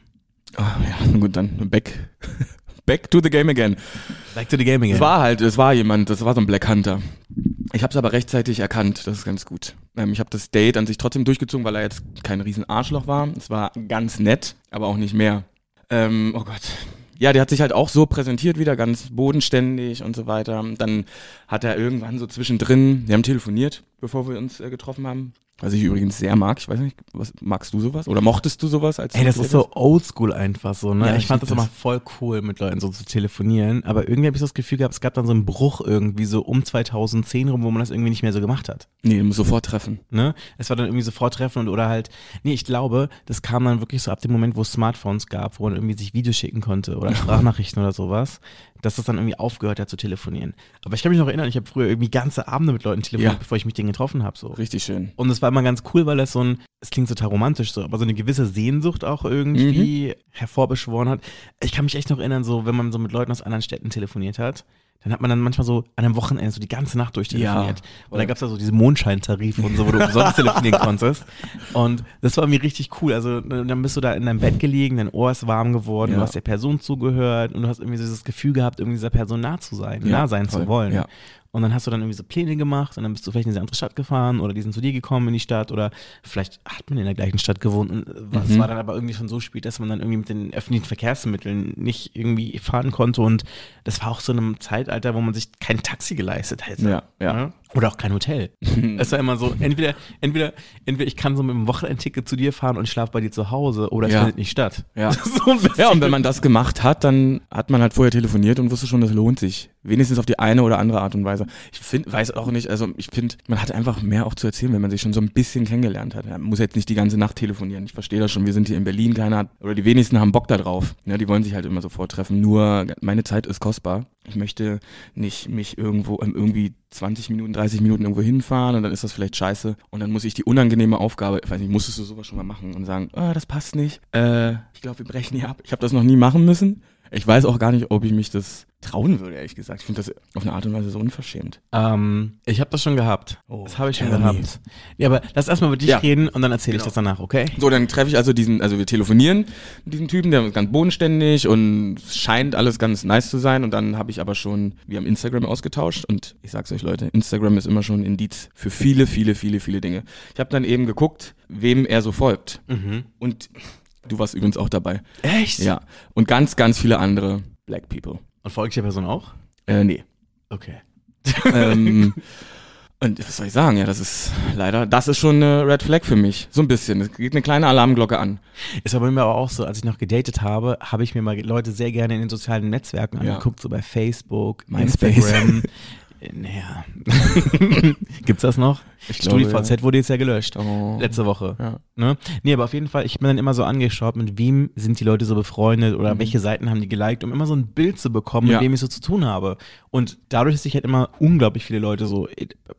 Ah, ja, [LAUGHS] gut, dann back, [LAUGHS] back to the game again. Back to the gaming. Es war halt, es war jemand, das war so ein Black Hunter. Ich habe es aber rechtzeitig erkannt, das ist ganz gut. Ähm, ich habe das Date an sich trotzdem durchgezogen, weil er jetzt kein riesen Arschloch war. Es war ganz nett, aber auch nicht mehr. Ähm, oh Gott. Ja, der hat sich halt auch so präsentiert wieder, ganz bodenständig und so weiter. Dann hat er irgendwann so zwischendrin, wir haben telefoniert, bevor wir uns äh, getroffen haben. Was ich übrigens sehr mag. Ich weiß nicht, was, magst du sowas? Oder mochtest du sowas? Als Ey, das ist so oldschool einfach so, ne? Ja, ich ich fand lieb das immer das. voll cool, mit Leuten so zu telefonieren, aber irgendwie habe ich so das Gefühl gehabt, es gab dann so einen Bruch irgendwie so um 2010 rum, wo man das irgendwie nicht mehr so gemacht hat. Nee, sofort treffen. Ne? Es war dann irgendwie sofort treffen und oder halt, nee, ich glaube, das kam dann wirklich so ab dem Moment, wo es Smartphones gab, wo man irgendwie sich Videos schicken konnte oder [LAUGHS] Sprachnachrichten oder sowas, dass das dann irgendwie aufgehört hat zu telefonieren. Aber ich kann mich noch erinnern, ich habe früher irgendwie ganze Abende mit Leuten telefoniert, Ja. bevor ich mich denen getroffen habe. So. Richtig schön. Und es war immer ganz cool, weil das so ein, es klingt total romantisch so, aber so eine gewisse Sehnsucht auch irgendwie hervorbeschworen hat. Ich kann mich echt noch erinnern, so, wenn man so mit Leuten aus anderen Städten telefoniert hat, dann hat man dann manchmal so an einem Wochenende so die ganze Nacht durchtelefoniert. Ja. Und da gab es ja so diese Mondscheintarife und so, wo du umsonst telefonieren [LAUGHS] konntest. Und das war mir richtig cool. Also dann bist du da in deinem Bett gelegen, dein Ohr ist warm geworden, Ja. du hast der Person zugehört und du hast irgendwie so dieses Gefühl gehabt, irgendwie dieser Person nah zu sein, Ja, nah sein voll. zu wollen. Ja. Und dann hast du dann irgendwie so Pläne gemacht und dann bist du vielleicht in diese andere Stadt gefahren oder die sind zu dir gekommen in die Stadt oder vielleicht hat man in der gleichen Stadt gewohnt und was Mhm. war dann aber irgendwie schon so spät, dass man dann irgendwie mit den öffentlichen Verkehrsmitteln nicht irgendwie fahren konnte und das war auch so in einem Zeitalter, wo man sich kein Taxi geleistet hätte. Ja, ja. Oder auch kein Hotel. [LAUGHS] es war immer so, entweder, entweder, entweder ich kann so mit dem Wochenendticket zu dir fahren und ich schlafe bei dir zu Hause oder es Ja. findet nicht statt. Ja. [LAUGHS] so. Ja, und wenn man das gemacht hat, dann hat man halt vorher telefoniert und wusste schon, das lohnt sich. Wenigstens auf die eine oder andere Art und Weise. Ich finde, weiß auch nicht, also ich finde, man hat einfach mehr auch zu erzählen, wenn man sich schon so ein bisschen kennengelernt hat. Man muss jetzt nicht die ganze Nacht telefonieren. Ich verstehe das schon. Wir sind hier in Berlin, keiner hat, oder die wenigsten haben Bock da drauf. Ja, die wollen sich halt immer sofort treffen. Nur meine Zeit ist kostbar. Ich möchte nicht mich irgendwo, ähm, irgendwie 20 Minuten, 30 Minuten irgendwo hinfahren und dann ist das vielleicht scheiße. Und dann muss ich die unangenehme Aufgabe, ich weiß nicht, musstest du sowas schon mal machen und sagen, ah, das passt nicht. Äh, ich glaube, wir brechen hier ab. Ich habe das noch nie machen müssen. Ich weiß auch gar nicht, ob ich mich das trauen würde, ehrlich gesagt. Ich finde das auf eine Art und Weise so unverschämt. Ähm, ich habe das schon gehabt. Oh, das habe ich schon me. gehabt. Ja, aber lass erstmal über dich Ja. reden und dann erzähle ich Genau. das danach, okay? So, dann treffe ich also diesen, also wir telefonieren mit diesem Typen, der ist ganz bodenständig und scheint alles ganz nice zu sein. Und dann habe ich aber schon, wir haben Instagram ausgetauscht und ich sag's euch Leute, Instagram ist immer schon ein Indiz für viele, viele, viele, viele Dinge. Ich habe dann eben geguckt, wem er so folgt. Mhm. Und du warst übrigens auch dabei. Echt? Ja. Und ganz, ganz viele andere Black People. Und folgt der Person auch? Äh, nee. Okay. ähm, [LAUGHS] und was soll ich sagen? Ja, das ist leider, das ist schon eine Red Flag für mich. So ein bisschen. Es geht eine kleine Alarmglocke an. Ist aber mir aber auch so, als ich noch gedatet habe, habe ich mir mal Leute sehr gerne in den sozialen Netzwerken Ja. angeguckt, so bei Facebook, MySpace. Instagram. [LAUGHS] Äh, naja. [LAUGHS] Gibt's das noch? Ich glaube, StudiVZ wurde jetzt ja gelöscht. Oh. Letzte Woche. Ja. Ne? Nee, aber auf jeden Fall, ich bin dann immer so angeschaut, mit wem sind die Leute so befreundet oder welche Seiten haben die geliked, um immer so ein Bild zu bekommen, Mhm. Ja. mit wem ich so zu tun habe. Und dadurch, dass ich halt immer unglaublich viele Leute so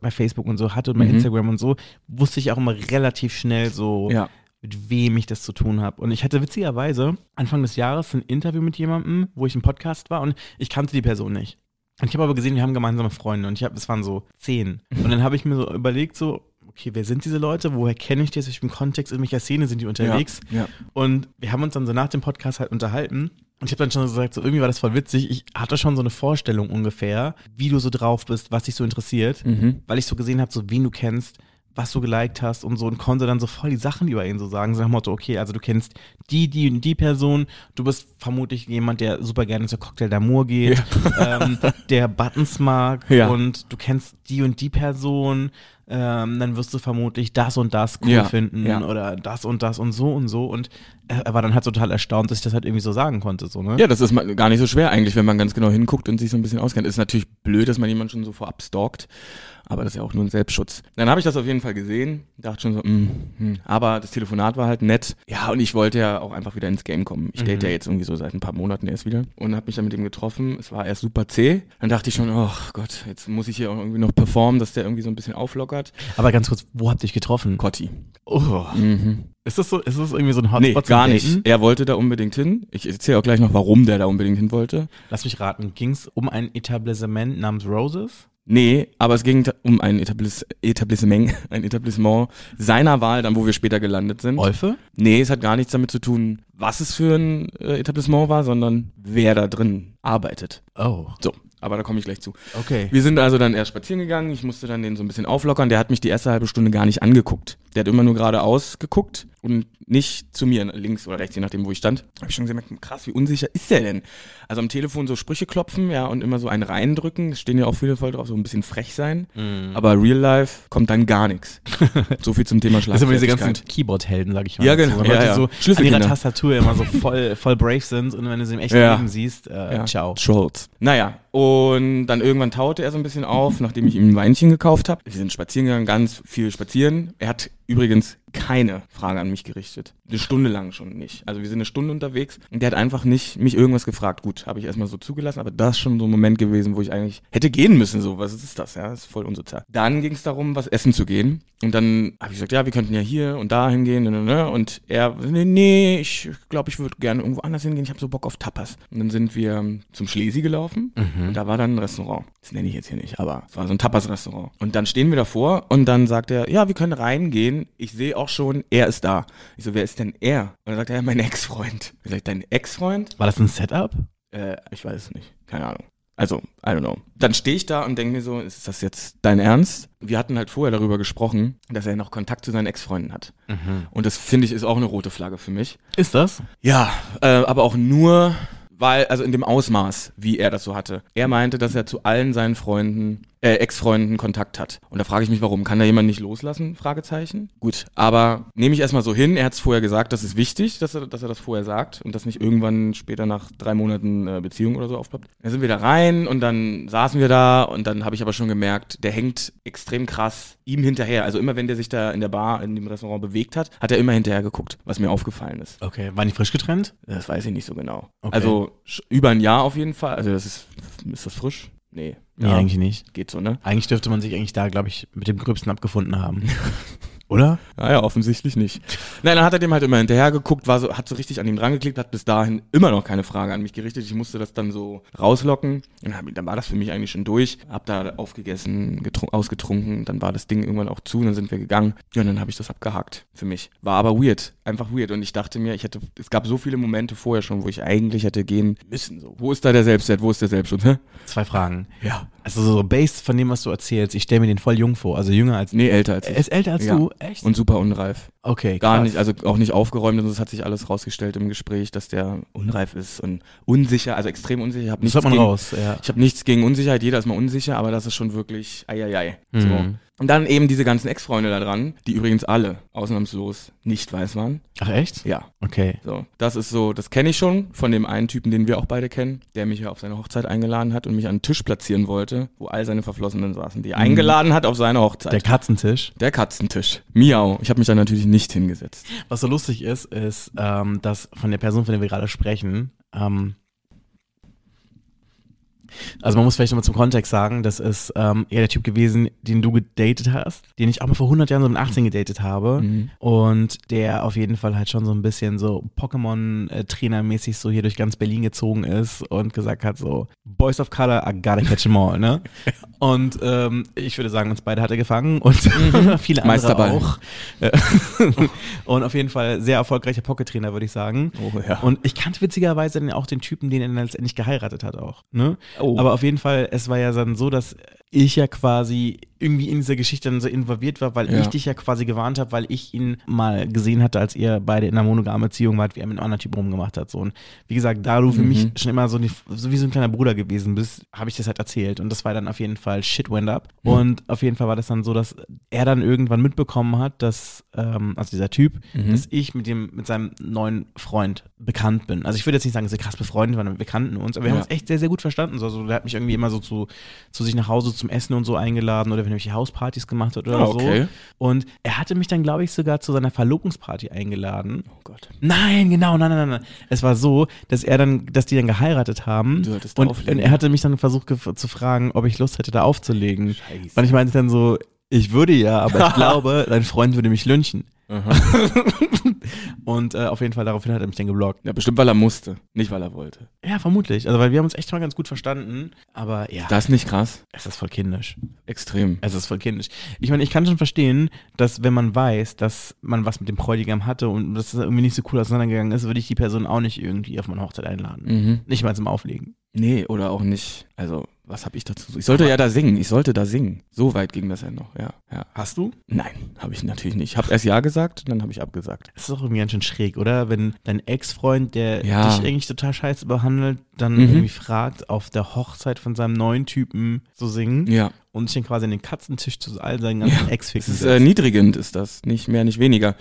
bei Facebook und so hatte und bei Mhm. Instagram und so, wusste ich auch immer relativ schnell so, Ja. mit wem ich das zu tun habe. Und ich hatte witzigerweise Anfang des Jahres ein Interview mit jemandem, wo ich im Podcast war und ich kannte die Person nicht. Und ich habe aber gesehen, wir haben gemeinsame Freunde und ich habe, es waren so zehn. Und dann habe ich mir so überlegt, so, okay, wer sind diese Leute? Woher kenne ich die? Aus welchem Kontext, in welcher Szene sind die unterwegs? Ja. Und wir haben uns dann so nach dem Podcast halt unterhalten. Und ich habe dann schon so gesagt, so irgendwie war das voll witzig. Ich hatte schon so eine Vorstellung ungefähr, wie du so drauf bist, was dich so interessiert, Mhm. weil ich so gesehen habe, so wen du kennst, was du geliked hast und so und konnte dann so voll die Sachen über ihn so sagen. So nach Motto, okay, also du kennst die, die und die Person, du bist vermutlich jemand, der super gerne zur Cocktail d'Amour geht, [LAUGHS] ähm, der Buttons mag Ja. und du kennst die und die Person, ähm, dann wirst du vermutlich das und das cool Ja, finden ja. oder das und das und so und so und er, war dann halt total erstaunt, dass ich das halt irgendwie so sagen konnte, so, ne? Ja, das ist mal gar nicht so schwer eigentlich, wenn man ganz genau hinguckt und sich so ein bisschen auskennt. Ist natürlich blöd, dass man jemanden schon so vorab stalkt, aber das ist ja auch nur ein Selbstschutz. Dann habe ich das auf jeden Fall gesehen, dachte schon so, mm, hm. aber das Telefonat war halt nett. Ja, und ich wollte ja auch einfach wieder ins Game kommen. Ich date ja jetzt irgendwie so seit ein paar Monaten erst wieder und habe mich dann mit ihm getroffen. Es war erst super zäh. Dann dachte ich schon, oh Gott, jetzt muss ich hier auch irgendwie noch performen, dass der irgendwie so ein bisschen auflockert. Aber ganz kurz, wo habt ihr euch getroffen? Cotti. Oh. Mhm. Ist das so, ist das irgendwie so ein Nee, Hotspot zum gar nicht. Er wollte da unbedingt hin. Ich erzähle auch gleich noch, warum der da unbedingt hin wollte. Lass mich raten, ging es um ein Etablissement namens Roses? Nee, aber es ging um ein Etablis Etablissement, [LAUGHS] ein Etablissement seiner Wahl, dann wo wir später gelandet sind. Olfe? Nee, es hat gar nichts damit zu tun, was es für ein äh, Etablissement war, sondern wer da drin arbeitet. Oh, So, aber da komme ich gleich zu. okay. Wir sind also dann erst spazieren gegangen. Ich musste dann den so ein bisschen auflockern. Der hat mich die erste halbe Stunde gar nicht angeguckt. Der hat immer nur geradeaus geguckt und nicht zu mir, links oder rechts, je nachdem, wo ich stand. Habe ich schon gemerkt, krass, wie unsicher ist der denn? Also am Telefon so Sprüche klopfen, ja, und immer so einen reindrücken. Stehen ja auch viele voll drauf, so ein bisschen frech sein. Mhm. Aber real life kommt dann gar nichts. [LAUGHS] So viel zum Thema Das sind diese ganzen. Keyboard-Helden, sag ich mal. Ja, genau. So, Ja, Leute ja. so an ihrer Tastatur immer so voll, voll brave sind und wenn du sie im echten Ja. Leben siehst, äh, Ja. ciao. Trolls. Naja, und dann irgendwann taute er so ein bisschen auf, nachdem ich ihm ein Weinchen gekauft habe. Wir sind spazieren gegangen, ganz viel spazieren. Er hat übrigens keine Frage an mich gerichtet. Eine Stunde lang schon nicht. Also wir sind eine Stunde unterwegs und der hat einfach nicht mich irgendwas gefragt. Gut, habe ich erstmal so zugelassen, aber das ist schon so ein Moment gewesen, wo ich eigentlich hätte gehen müssen. So, was ist das? Ja, das ist voll unsozial. Dann ging es darum, was essen zu gehen. Und dann habe ich gesagt, ja, wir könnten ja hier und da hingehen. ne, ne, ne. Und er, nee, nee ich glaube, ich würde gerne irgendwo anders hingehen. Ich habe so Bock auf Tapas. Und dann sind wir zum Schlesi gelaufen. Und da war dann ein Restaurant. Das nenne ich jetzt hier nicht, aber es war so ein Tapas-Restaurant. Und dann stehen wir davor und dann sagt er, ja, wir können reingehen. Ich sehe auch schon, er ist da. Ich so, wer ist denn er? Und dann sagt er, ja, mein Ex-Freund. Ich sag, dein Ex-Freund? War das ein Setup? Äh, ich weiß es nicht. Keine Ahnung. Also, I don't know. Dann stehe ich da und denke mir so, ist das jetzt dein Ernst? Wir hatten halt vorher darüber gesprochen, dass er noch Kontakt zu seinen Ex-Freunden hat. Und das finde ich ist auch eine rote Flagge für mich. Ist das? Ja, äh, aber auch nur, weil, also in dem Ausmaß, wie er das so hatte. Er meinte, dass er zu allen seinen Freunden äh, Ex-Freunden Kontakt hat. Und da frage ich mich, warum? Kann da jemand nicht loslassen? Fragezeichen. Gut, aber nehme ich erstmal so hin. Er hat es vorher gesagt, das ist wichtig, dass er, dass er das vorher sagt und das nicht irgendwann später nach drei Monaten äh, Beziehung oder so aufploppt. Dann sind wir da rein und dann saßen wir da und dann habe ich aber schon gemerkt, der hängt extrem krass ihm hinterher. Also immer wenn der sich da in der Bar, in dem Restaurant bewegt hat, hat er immer hinterher geguckt, was mir aufgefallen ist. Okay, waren die frisch getrennt? Das weiß ich nicht so genau. Okay. Also über ein Jahr auf jeden Fall. Also das ist, ist das frisch? Nee. Nee, eigentlich nicht. Geht so, ne? Eigentlich dürfte man sich eigentlich da, glaube ich, mit dem Gröbsten abgefunden haben. [LAUGHS] Oder? Naja, offensichtlich nicht. Nein, dann hat er dem halt immer hinterher geguckt, war so, hat so richtig an ihm dran geklickt, hat bis dahin immer noch keine Frage an mich gerichtet. Ich musste das dann so rauslocken. Und dann, hab ich- dann war das für mich eigentlich schon durch. Hab da aufgegessen, getrun- ausgetrunken, dann war das Ding irgendwann auch zu und dann sind wir gegangen. Ja, und dann habe ich das abgehakt für mich. War aber weird, einfach weird. Und ich dachte mir, ich hätte, es gab so viele Momente vorher schon, wo ich eigentlich hätte gehen müssen. So. Wo ist da der Selbstwert? Wo ist der Selbstschutz? Zwei Fragen. Ja. Also so based von dem, was du erzählst, ich stelle mir den voll jung vor, also jünger als Nee, älter als ich. Er ist älter als Ja. du? Echt? Und super unreif. okay, Gar krass. nicht, also auch nicht aufgeräumt und es hat sich alles rausgestellt im Gespräch, dass der unreif ist und unsicher, also extrem unsicher. Ich hab das nichts hört man gegen, raus, ja. Ich habe nichts gegen Unsicherheit, jeder ist mal unsicher, aber das ist schon wirklich eieiei. So. Mhm. Und dann eben diese ganzen Ex-Freunde da dran, die übrigens alle ausnahmslos nicht weiß waren. Ach echt? Ja, Okay. so. Das ist so, das kenne ich schon von dem einen Typen, den wir auch beide kennen, der mich ja auf seine Hochzeit eingeladen hat und mich an einen Tisch platzieren wollte, wo all seine Verflossenen saßen, die er eingeladen hat auf seine Hochzeit. Mhm. Der Katzentisch. Der Katzentisch. Miau. Ich habe mich da natürlich nicht hingesetzt. Was so lustig ist, ist, ähm, dass von der Person, von der wir gerade sprechen, ähm, also man muss vielleicht nochmal zum Kontext sagen, das ist ähm, eher der Typ gewesen, den du gedatet hast, den ich auch mal vor 100 Jahren so mit 18 gedatet habe Mhm. und der auf jeden Fall halt schon so ein bisschen so Pokémon-Trainer-mäßig so hier durch ganz Berlin gezogen ist und gesagt hat so, Boys of Color, I gotta catch them all, ne? [LAUGHS] Und ähm, ich würde sagen, uns beide hat er gefangen und [LAUGHS] viele andere Meisterball. auch. [LAUGHS] Und auf jeden Fall sehr erfolgreicher Pocket-Trainer, würde ich sagen. Oh ja. Und ich kannte witzigerweise dann auch den Typen, den er dann letztendlich geheiratet hat auch. Ne? Oh. Aber auf jeden Fall, es war ja dann so, dass ich ja quasi irgendwie in dieser Geschichte dann so involviert war, weil Ja. ich dich ja quasi gewarnt habe, weil ich ihn mal gesehen hatte, als ihr beide in einer monogamen Beziehung wart, wie er mit einem anderen Typen rumgemacht hat. So. Und wie gesagt, da du für Mhm. mich schon immer so, eine, so wie so ein kleiner Bruder gewesen bist, habe ich das halt erzählt. Und das war dann auf jeden Fall shit went up. Mhm. Und auf jeden Fall war das dann so, dass er dann irgendwann mitbekommen hat, dass, ähm, also dieser Typ, Mhm. dass ich mit dem, mit seinem neuen Freund bekannt bin. Also ich würde jetzt nicht sagen, dass wir krass befreundet waren, wir kannten uns, aber wir Ja. haben uns echt sehr, sehr gut verstanden. So, Also der hat mich irgendwie immer so zu, zu sich nach Hause zum Essen und so eingeladen oder wenn er mich Hauspartys gemacht hat oder Ah, okay. so. Und er hatte mich dann, glaube ich, sogar zu seiner Verlobungsparty eingeladen. Oh Gott. Nein, genau, nein, nein, nein. Es war so, dass er dann, dass die dann geheiratet haben. Du Und, auflegen. und er hatte mich dann versucht zu fragen, ob ich Lust hätte, da aufzulegen. Scheiße. Und ich meinte dann so, ich würde ja, aber ich [LAUGHS] glaube, dein Freund würde mich lynchen. [LAUGHS] Und äh, auf jeden Fall daraufhin hat er mich dann geblockt. Ja, bestimmt, weil er musste, nicht weil er wollte. Ja, vermutlich. Also, weil wir haben uns echt mal ganz gut verstanden. Aber ja, Das ist nicht krass. es ist voll kindisch. Extrem. Es ist voll kindisch. Ich meine, ich kann schon verstehen, dass wenn man weiß, dass man was mit dem Bräutigam hatte und dass es irgendwie nicht so cool auseinandergegangen ist, würde ich die Person auch nicht irgendwie auf meine Hochzeit einladen. Mhm. Nicht mal zum Auflegen. Nee, oder auch nicht. Also, was habe ich dazu? Ich sollte ja da singen. Ich sollte da singen. So weit ging das ja noch. Ja, ja. Hast du? Nein, habe ich natürlich nicht. Ich habe erst ja gesagt, dann habe ich abgesagt. Das ist doch irgendwie ganz schön schräg, oder? Wenn dein Ex-Freund, der Ja. dich eigentlich total scheiße behandelt, dann Mhm. irgendwie fragt, auf der Hochzeit von seinem neuen Typen zu singen Ja. und sich dann quasi an den Katzentisch zu all seinen ganzen Ja, Es Ex-Ficken ist äh, niedrigend, ist das. Nicht mehr, nicht weniger.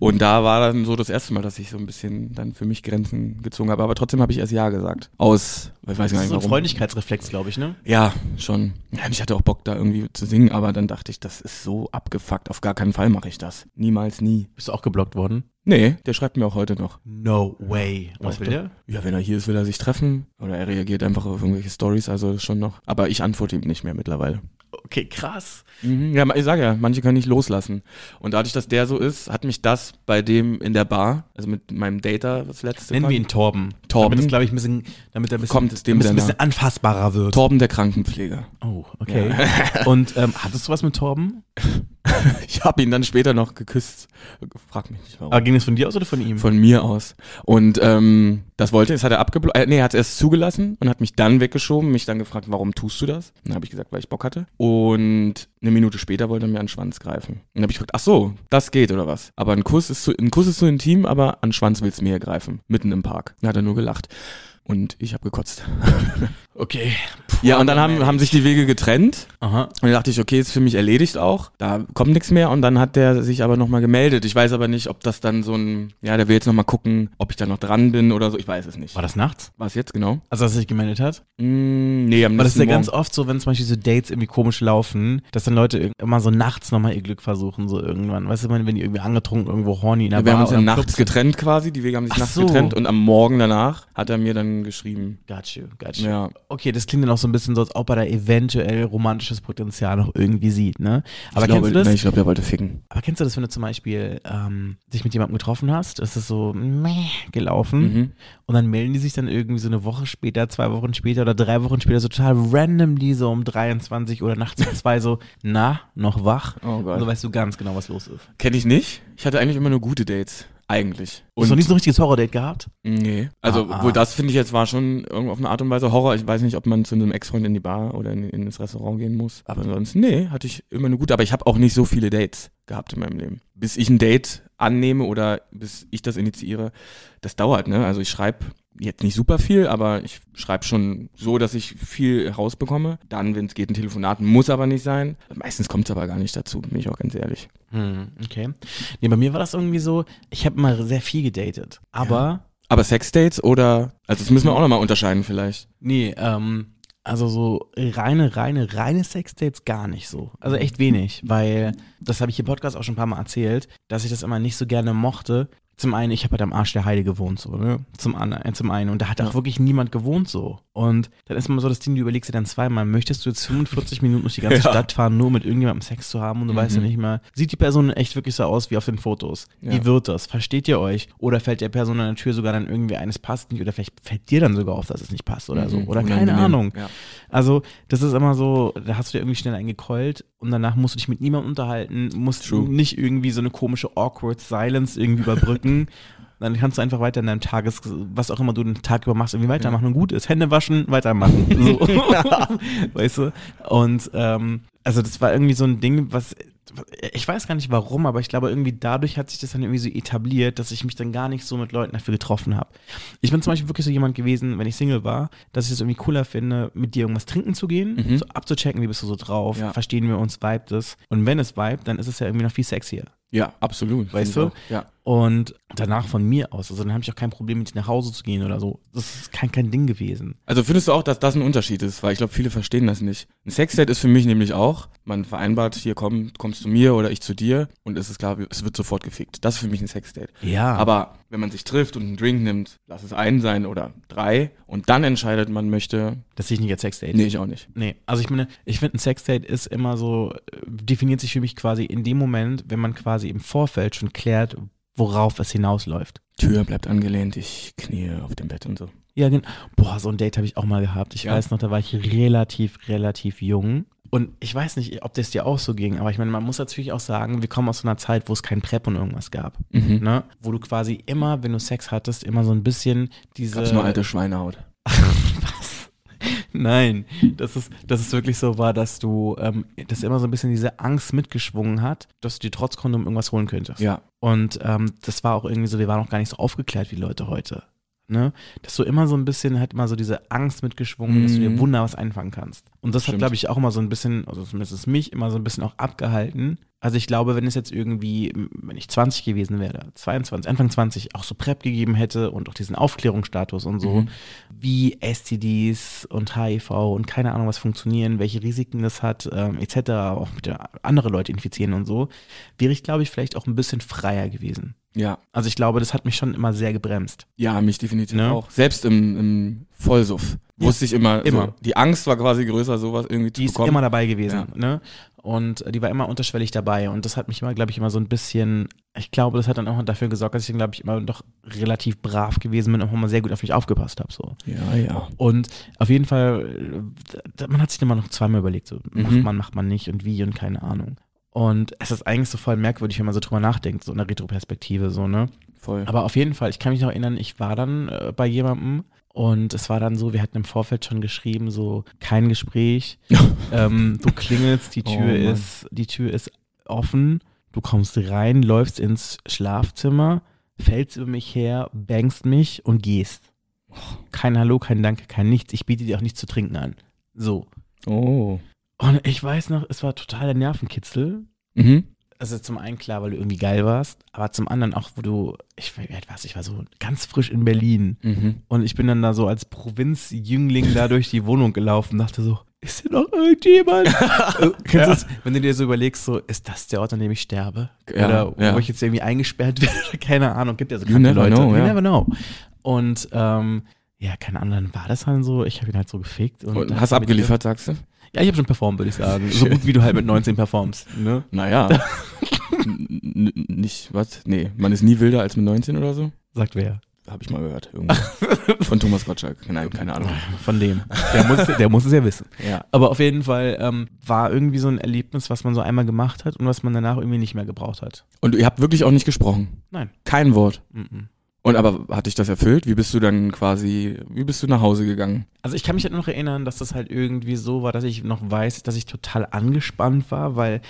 Und da war dann so das erste Mal, dass ich so ein bisschen dann für mich Grenzen gezogen habe. Aber trotzdem habe ich erst ja gesagt. Aus, ich weiß Das gar ist nicht so ein warum. Freundlichkeitsreflex, glaube ich, ne? Ja, schon. Ja, ich hatte auch Bock, da irgendwie zu singen, aber dann dachte ich, das ist so abgefuckt. Auf gar keinen Fall mache ich das. Niemals, nie. Bist du auch geblockt worden? Nee, der schreibt mir auch heute noch. No way. Was will der? Ja, wenn er hier ist, will er sich treffen. Oder er reagiert einfach auf irgendwelche Stories, also schon noch. Aber ich antworte ihm nicht mehr mittlerweile. Okay, krass. Mhm, ja, ich sage ja, manche können nicht loslassen. Und dadurch, dass der so ist, hat mich das bei dem in der Bar, also mit meinem Dater, das letzte. Nennen wir quasi- ihn Torben. Torben. Damit es, glaube ich, ein bisschen, damit er ein bisschen, Kommt dem damit ein bisschen anfassbarer wird. Torben der Krankenpfleger. Oh, okay. [LAUGHS] Und ähm, hattest du was mit Torben? [LAUGHS] Ich habe ihn dann später noch geküsst. Frag mich nicht warum. Aber ging das von dir aus oder von ihm? Von mir aus. Und ähm, das wollte, das hat er abgeblockt. Äh, nee, er hat es erst zugelassen und hat mich dann weggeschoben, mich dann gefragt, warum tust du das? Dann habe ich gesagt, weil ich Bock hatte. Und eine Minute später wollte er mir an den Schwanz greifen. Und dann habe ich gefragt, ach so, das geht oder was? Aber ein Kuss ist zu, ein Kuss ist zu intim, aber an den Schwanz willst du mir greifen. Mitten im Park. Dann hat er nur gelacht. Und ich habe gekotzt. [LAUGHS] Okay. ja, und dann haben, haben sich die Wege getrennt. Aha. Und dann dachte ich, okay, ist für mich erledigt auch. Da kommt nichts mehr. Und dann hat der sich aber nochmal gemeldet. Ich weiß aber nicht, ob das dann so ein, ja, der will jetzt nochmal gucken, ob ich da noch dran bin oder so. Ich weiß es nicht. War das nachts? War es jetzt genau? Also, dass er sich gemeldet hat? Mm, nee, am Weil das ist ja nächsten ganz oft so, wenn zum Beispiel so Dates irgendwie komisch laufen, dass dann Leute immer so nachts nochmal ihr Glück versuchen, so irgendwann. Weißt du, wenn wenn die irgendwie angetrunken irgendwo horny in der Ja, wir Bar haben uns im nachts getrennt quasi. Die Wege haben sich Ach nachts so. getrennt. Und am Morgen danach hat er mir dann geschrieben. Got you, got you. Ja. Okay, das klingt dann auch so ein bisschen so, als ob er da eventuell romantisches Potenzial noch irgendwie sieht, ne? Aber ich kennst glaube, du das? Nee, ich glaube, der wollte ficken. Aber kennst du das, wenn du zum Beispiel ähm, dich mit jemandem getroffen hast, ist es so meh gelaufen Mhm. und dann melden die sich dann irgendwie so eine Woche später, zwei Wochen später oder drei Wochen später so total randomly so um 23 oder nachts um zwei so, na, noch wach? Oh Und Gott. so weißt du ganz genau, was los ist. Kenne ich nicht. Ich hatte eigentlich immer nur gute Dates. Eigentlich. Hast du noch nie so ein richtiges Horror-Date gehabt? Nee. Also, Ah, ah. wohl das finde ich jetzt war schon irgendwo auf eine Art und Weise Horror. Ich weiß nicht, ob man zu einem Ex-Freund in die Bar oder in, in das Restaurant gehen muss. Aber ansonsten, nee, hatte ich immer nur gut. Aber ich habe auch nicht so viele Dates gehabt in meinem Leben. Bis ich ein Date annehme oder bis ich das initiiere, das dauert, ne? Also ich schreibe jetzt nicht super viel, aber ich schreibe schon so, dass ich viel rausbekomme. Dann, wenn es geht, ein Telefonat, muss aber nicht sein. Meistens kommt es aber gar nicht dazu, bin ich auch ganz ehrlich. Hm, okay. Nee, bei mir war das irgendwie so, ich habe immer sehr viel gedatet. Aber, Aber Sexdates oder, also das müssen wir auch nochmal unterscheiden vielleicht. nee, ähm, also so reine, reine, reine Sexdates gar nicht so. Also echt wenig, weil, das habe ich im Podcast auch schon ein paar Mal erzählt, dass ich das immer nicht so gerne mochte. Zum einen, ich habe halt am Arsch der Heide gewohnt, so, ne? Zum, anderen, äh, zum einen. Und da hat auch wirklich niemand gewohnt, so. Und dann ist immer so das Ding, du überlegst dir dann zweimal, möchtest du jetzt [LAUGHS] 45 Minuten durch die ganze Ja. Stadt fahren, nur mit irgendjemandem Sex zu haben und du weißt ja nicht mal, sieht die Person echt wirklich so aus wie auf den Fotos? Wie Ja. wird das? Versteht ihr euch? Oder fällt der Person an der Tür sogar dann irgendwie eines passt nicht? Oder vielleicht fällt dir dann sogar auf, dass es nicht passt oder so. Mhm, Oder keine unangenehm. Ahnung. Ja. Also, das ist immer so, da hast du dir irgendwie schnell einen gekeult und danach musst du dich mit niemandem unterhalten, musst True. nicht irgendwie so eine komische awkward Silence irgendwie überbrücken. [LAUGHS] Dann kannst du einfach weiter in deinem Tages, was auch immer du den Tag über machst, irgendwie weitermachen und gut ist. Hände waschen, weitermachen. [LAUGHS] So. [LAUGHS] weißt du? Und ähm, also das war irgendwie so ein Ding, was ich weiß gar nicht warum, aber ich glaube irgendwie dadurch hat sich das dann irgendwie so etabliert, dass ich mich dann gar nicht so mit Leuten dafür getroffen habe. Ich bin zum Beispiel wirklich so jemand gewesen, wenn ich Single war, dass ich es irgendwie cooler finde, mit dir irgendwas trinken zu gehen, Mhm. so abzuchecken, wie bist du so drauf, Ja. verstehen wir uns, vibet es. Und wenn es vibet, dann ist es ja irgendwie noch viel sexier. Ja, absolut. Weißt du? Ja. Und danach von mir aus, also dann habe ich auch kein Problem, mit dir nach Hause zu gehen oder so. Das ist kein, kein Ding gewesen. Also findest du auch, dass das ein Unterschied ist? Weil ich glaube, viele verstehen das nicht. Ein Sexdate ist für mich nämlich auch, man vereinbart, hier komm, kommst zu mir oder ich zu dir und es ist klar, es wird sofort gefickt. Das ist für mich ein Sexdate. Ja. Aber wenn man sich trifft und einen Drink nimmt, lass es einen sein oder drei und dann entscheidet, man möchte, das sehe ich nicht als Sexdate. nee, ich auch nicht. Nee, also ich meine, ich finde, ein Sexdate ist immer so, äh, definiert sich für mich quasi in dem Moment, wenn man quasi im Vorfeld schon klärt, worauf es hinausläuft. Tür bleibt angelehnt, ich knie auf dem Bett und so. Ja, genau. Boah, so ein Date habe ich auch mal gehabt. Ich Ja. weiß noch, da war ich relativ, relativ jung. Und ich weiß nicht, ob das dir auch so ging, aber ich meine, man muss natürlich auch sagen, wir kommen aus so einer Zeit, wo es kein Prep und irgendwas gab. Mhm. Ne? Wo du quasi immer, wenn du Sex hattest, immer so ein bisschen diese. Gab's nur alte Schweinehaut. Nein, dass es, dass es wirklich so war, dass du, ähm, dass immer so ein bisschen diese Angst mitgeschwungen hat, dass du dir trotz Kondom irgendwas holen könntest. Ja. Und ähm, das war auch irgendwie so, wir waren auch gar nicht so aufgeklärt wie Leute heute. Ne? Dass du immer so ein bisschen, hat immer so diese Angst mitgeschwungen, dass du dir Mhm. Wunder was einfangen kannst. Und das hat, Stimmt. glaube ich, auch immer so ein bisschen, also zumindest mich, immer so ein bisschen auch abgehalten. Also ich glaube, wenn es jetzt irgendwie, wenn ich 20 gewesen wäre, 22, Anfang 20, auch so PrEP gegeben hätte und auch diesen Aufklärungsstatus und so, Mhm. wie STDs und HIV und keine Ahnung was funktionieren, welche Risiken das hat, ähm, etc., auch mit der andere Leute infizieren und so, wäre ich, glaube ich, vielleicht auch ein bisschen freier gewesen. Ja. Also ich glaube, das hat mich schon immer sehr gebremst. Ja, mich definitiv Ne? auch. Selbst im, im Vollsuff wusste ich immer, immer. So, die Angst war quasi größer, sowas irgendwie Die zu ist bekommen. immer dabei gewesen, Ja. ne? Und die war immer unterschwellig dabei. Und das hat mich immer, glaube ich, immer so ein bisschen, ich glaube, das hat dann auch dafür gesorgt, dass ich dann, glaube ich, immer doch relativ brav gewesen bin und auch immer sehr gut auf mich aufgepasst habe. So. ja, ja. Und auf jeden Fall, äh, man hat sich immer noch zweimal überlegt, so macht Mhm. man, macht man nicht und wie und keine Ahnung. Und es ist eigentlich so voll merkwürdig, wenn man so drüber nachdenkt, so in der Retroperspektive, so, ne? Voll. Aber auf jeden Fall, ich kann mich noch erinnern, ich war dann äh, bei jemandem und es war dann so, wir hatten im Vorfeld schon geschrieben, so kein Gespräch. [LAUGHS] ähm, du klingelst, die Oh, Tür Mann. ist, die Tür ist offen, du kommst rein, läufst ins Schlafzimmer, fällst über mich her, bangst mich und gehst. Kein Hallo, kein Danke, kein Nichts. Ich biete dir auch nichts zu trinken an. So. Oh. Und ich weiß noch, es war total der Nervenkitzel. Mhm. Also zum einen klar, weil du irgendwie geil warst, aber zum anderen auch, wo du, ich warst, ich war so ganz frisch in Berlin Mhm. und ich bin dann da so als Provinzjüngling da durch die Wohnung gelaufen, dachte so, ist hier noch irgendjemand? [LAUGHS] Äh, du das, wenn du dir so überlegst, so, ist das der Ort, an dem ich sterbe? Ja, Oder ja. wo ich jetzt irgendwie eingesperrt [LAUGHS] werde? Keine Ahnung, gibt ja so kranke never Leute. know, you ja. never know. Und ähm, ja, keine Ahnung, dann war das dann so, ich habe ihn halt so gefickt. Und, Und hast abgeliefert, sagst du? Ja, ich habe schon performt, würde ich sagen. So gut wie du halt mit 19 performst. Ne? Naja. [LAUGHS] Nicht, was? Nee, man ist nie wilder als mit 19 oder so? Sagt wer? Habe ich mal gehört. [LAUGHS] Von Thomas Gottschalk. Nein, keine Ahnung. Von dem. Der muss, der muss es ja wissen. Ja. Aber auf jeden Fall ähm, war irgendwie so ein Erlebnis, was man so einmal gemacht hat und was man danach irgendwie nicht mehr gebraucht hat. Und ihr habt wirklich auch nicht gesprochen? Nein. Kein Wort. Mhm. Und aber hat dich das erfüllt? Wie bist du dann quasi, wie bist du nach Hause gegangen? Also ich kann mich halt noch erinnern, dass das halt irgendwie so war, dass ich noch weiß, dass ich total angespannt war, weil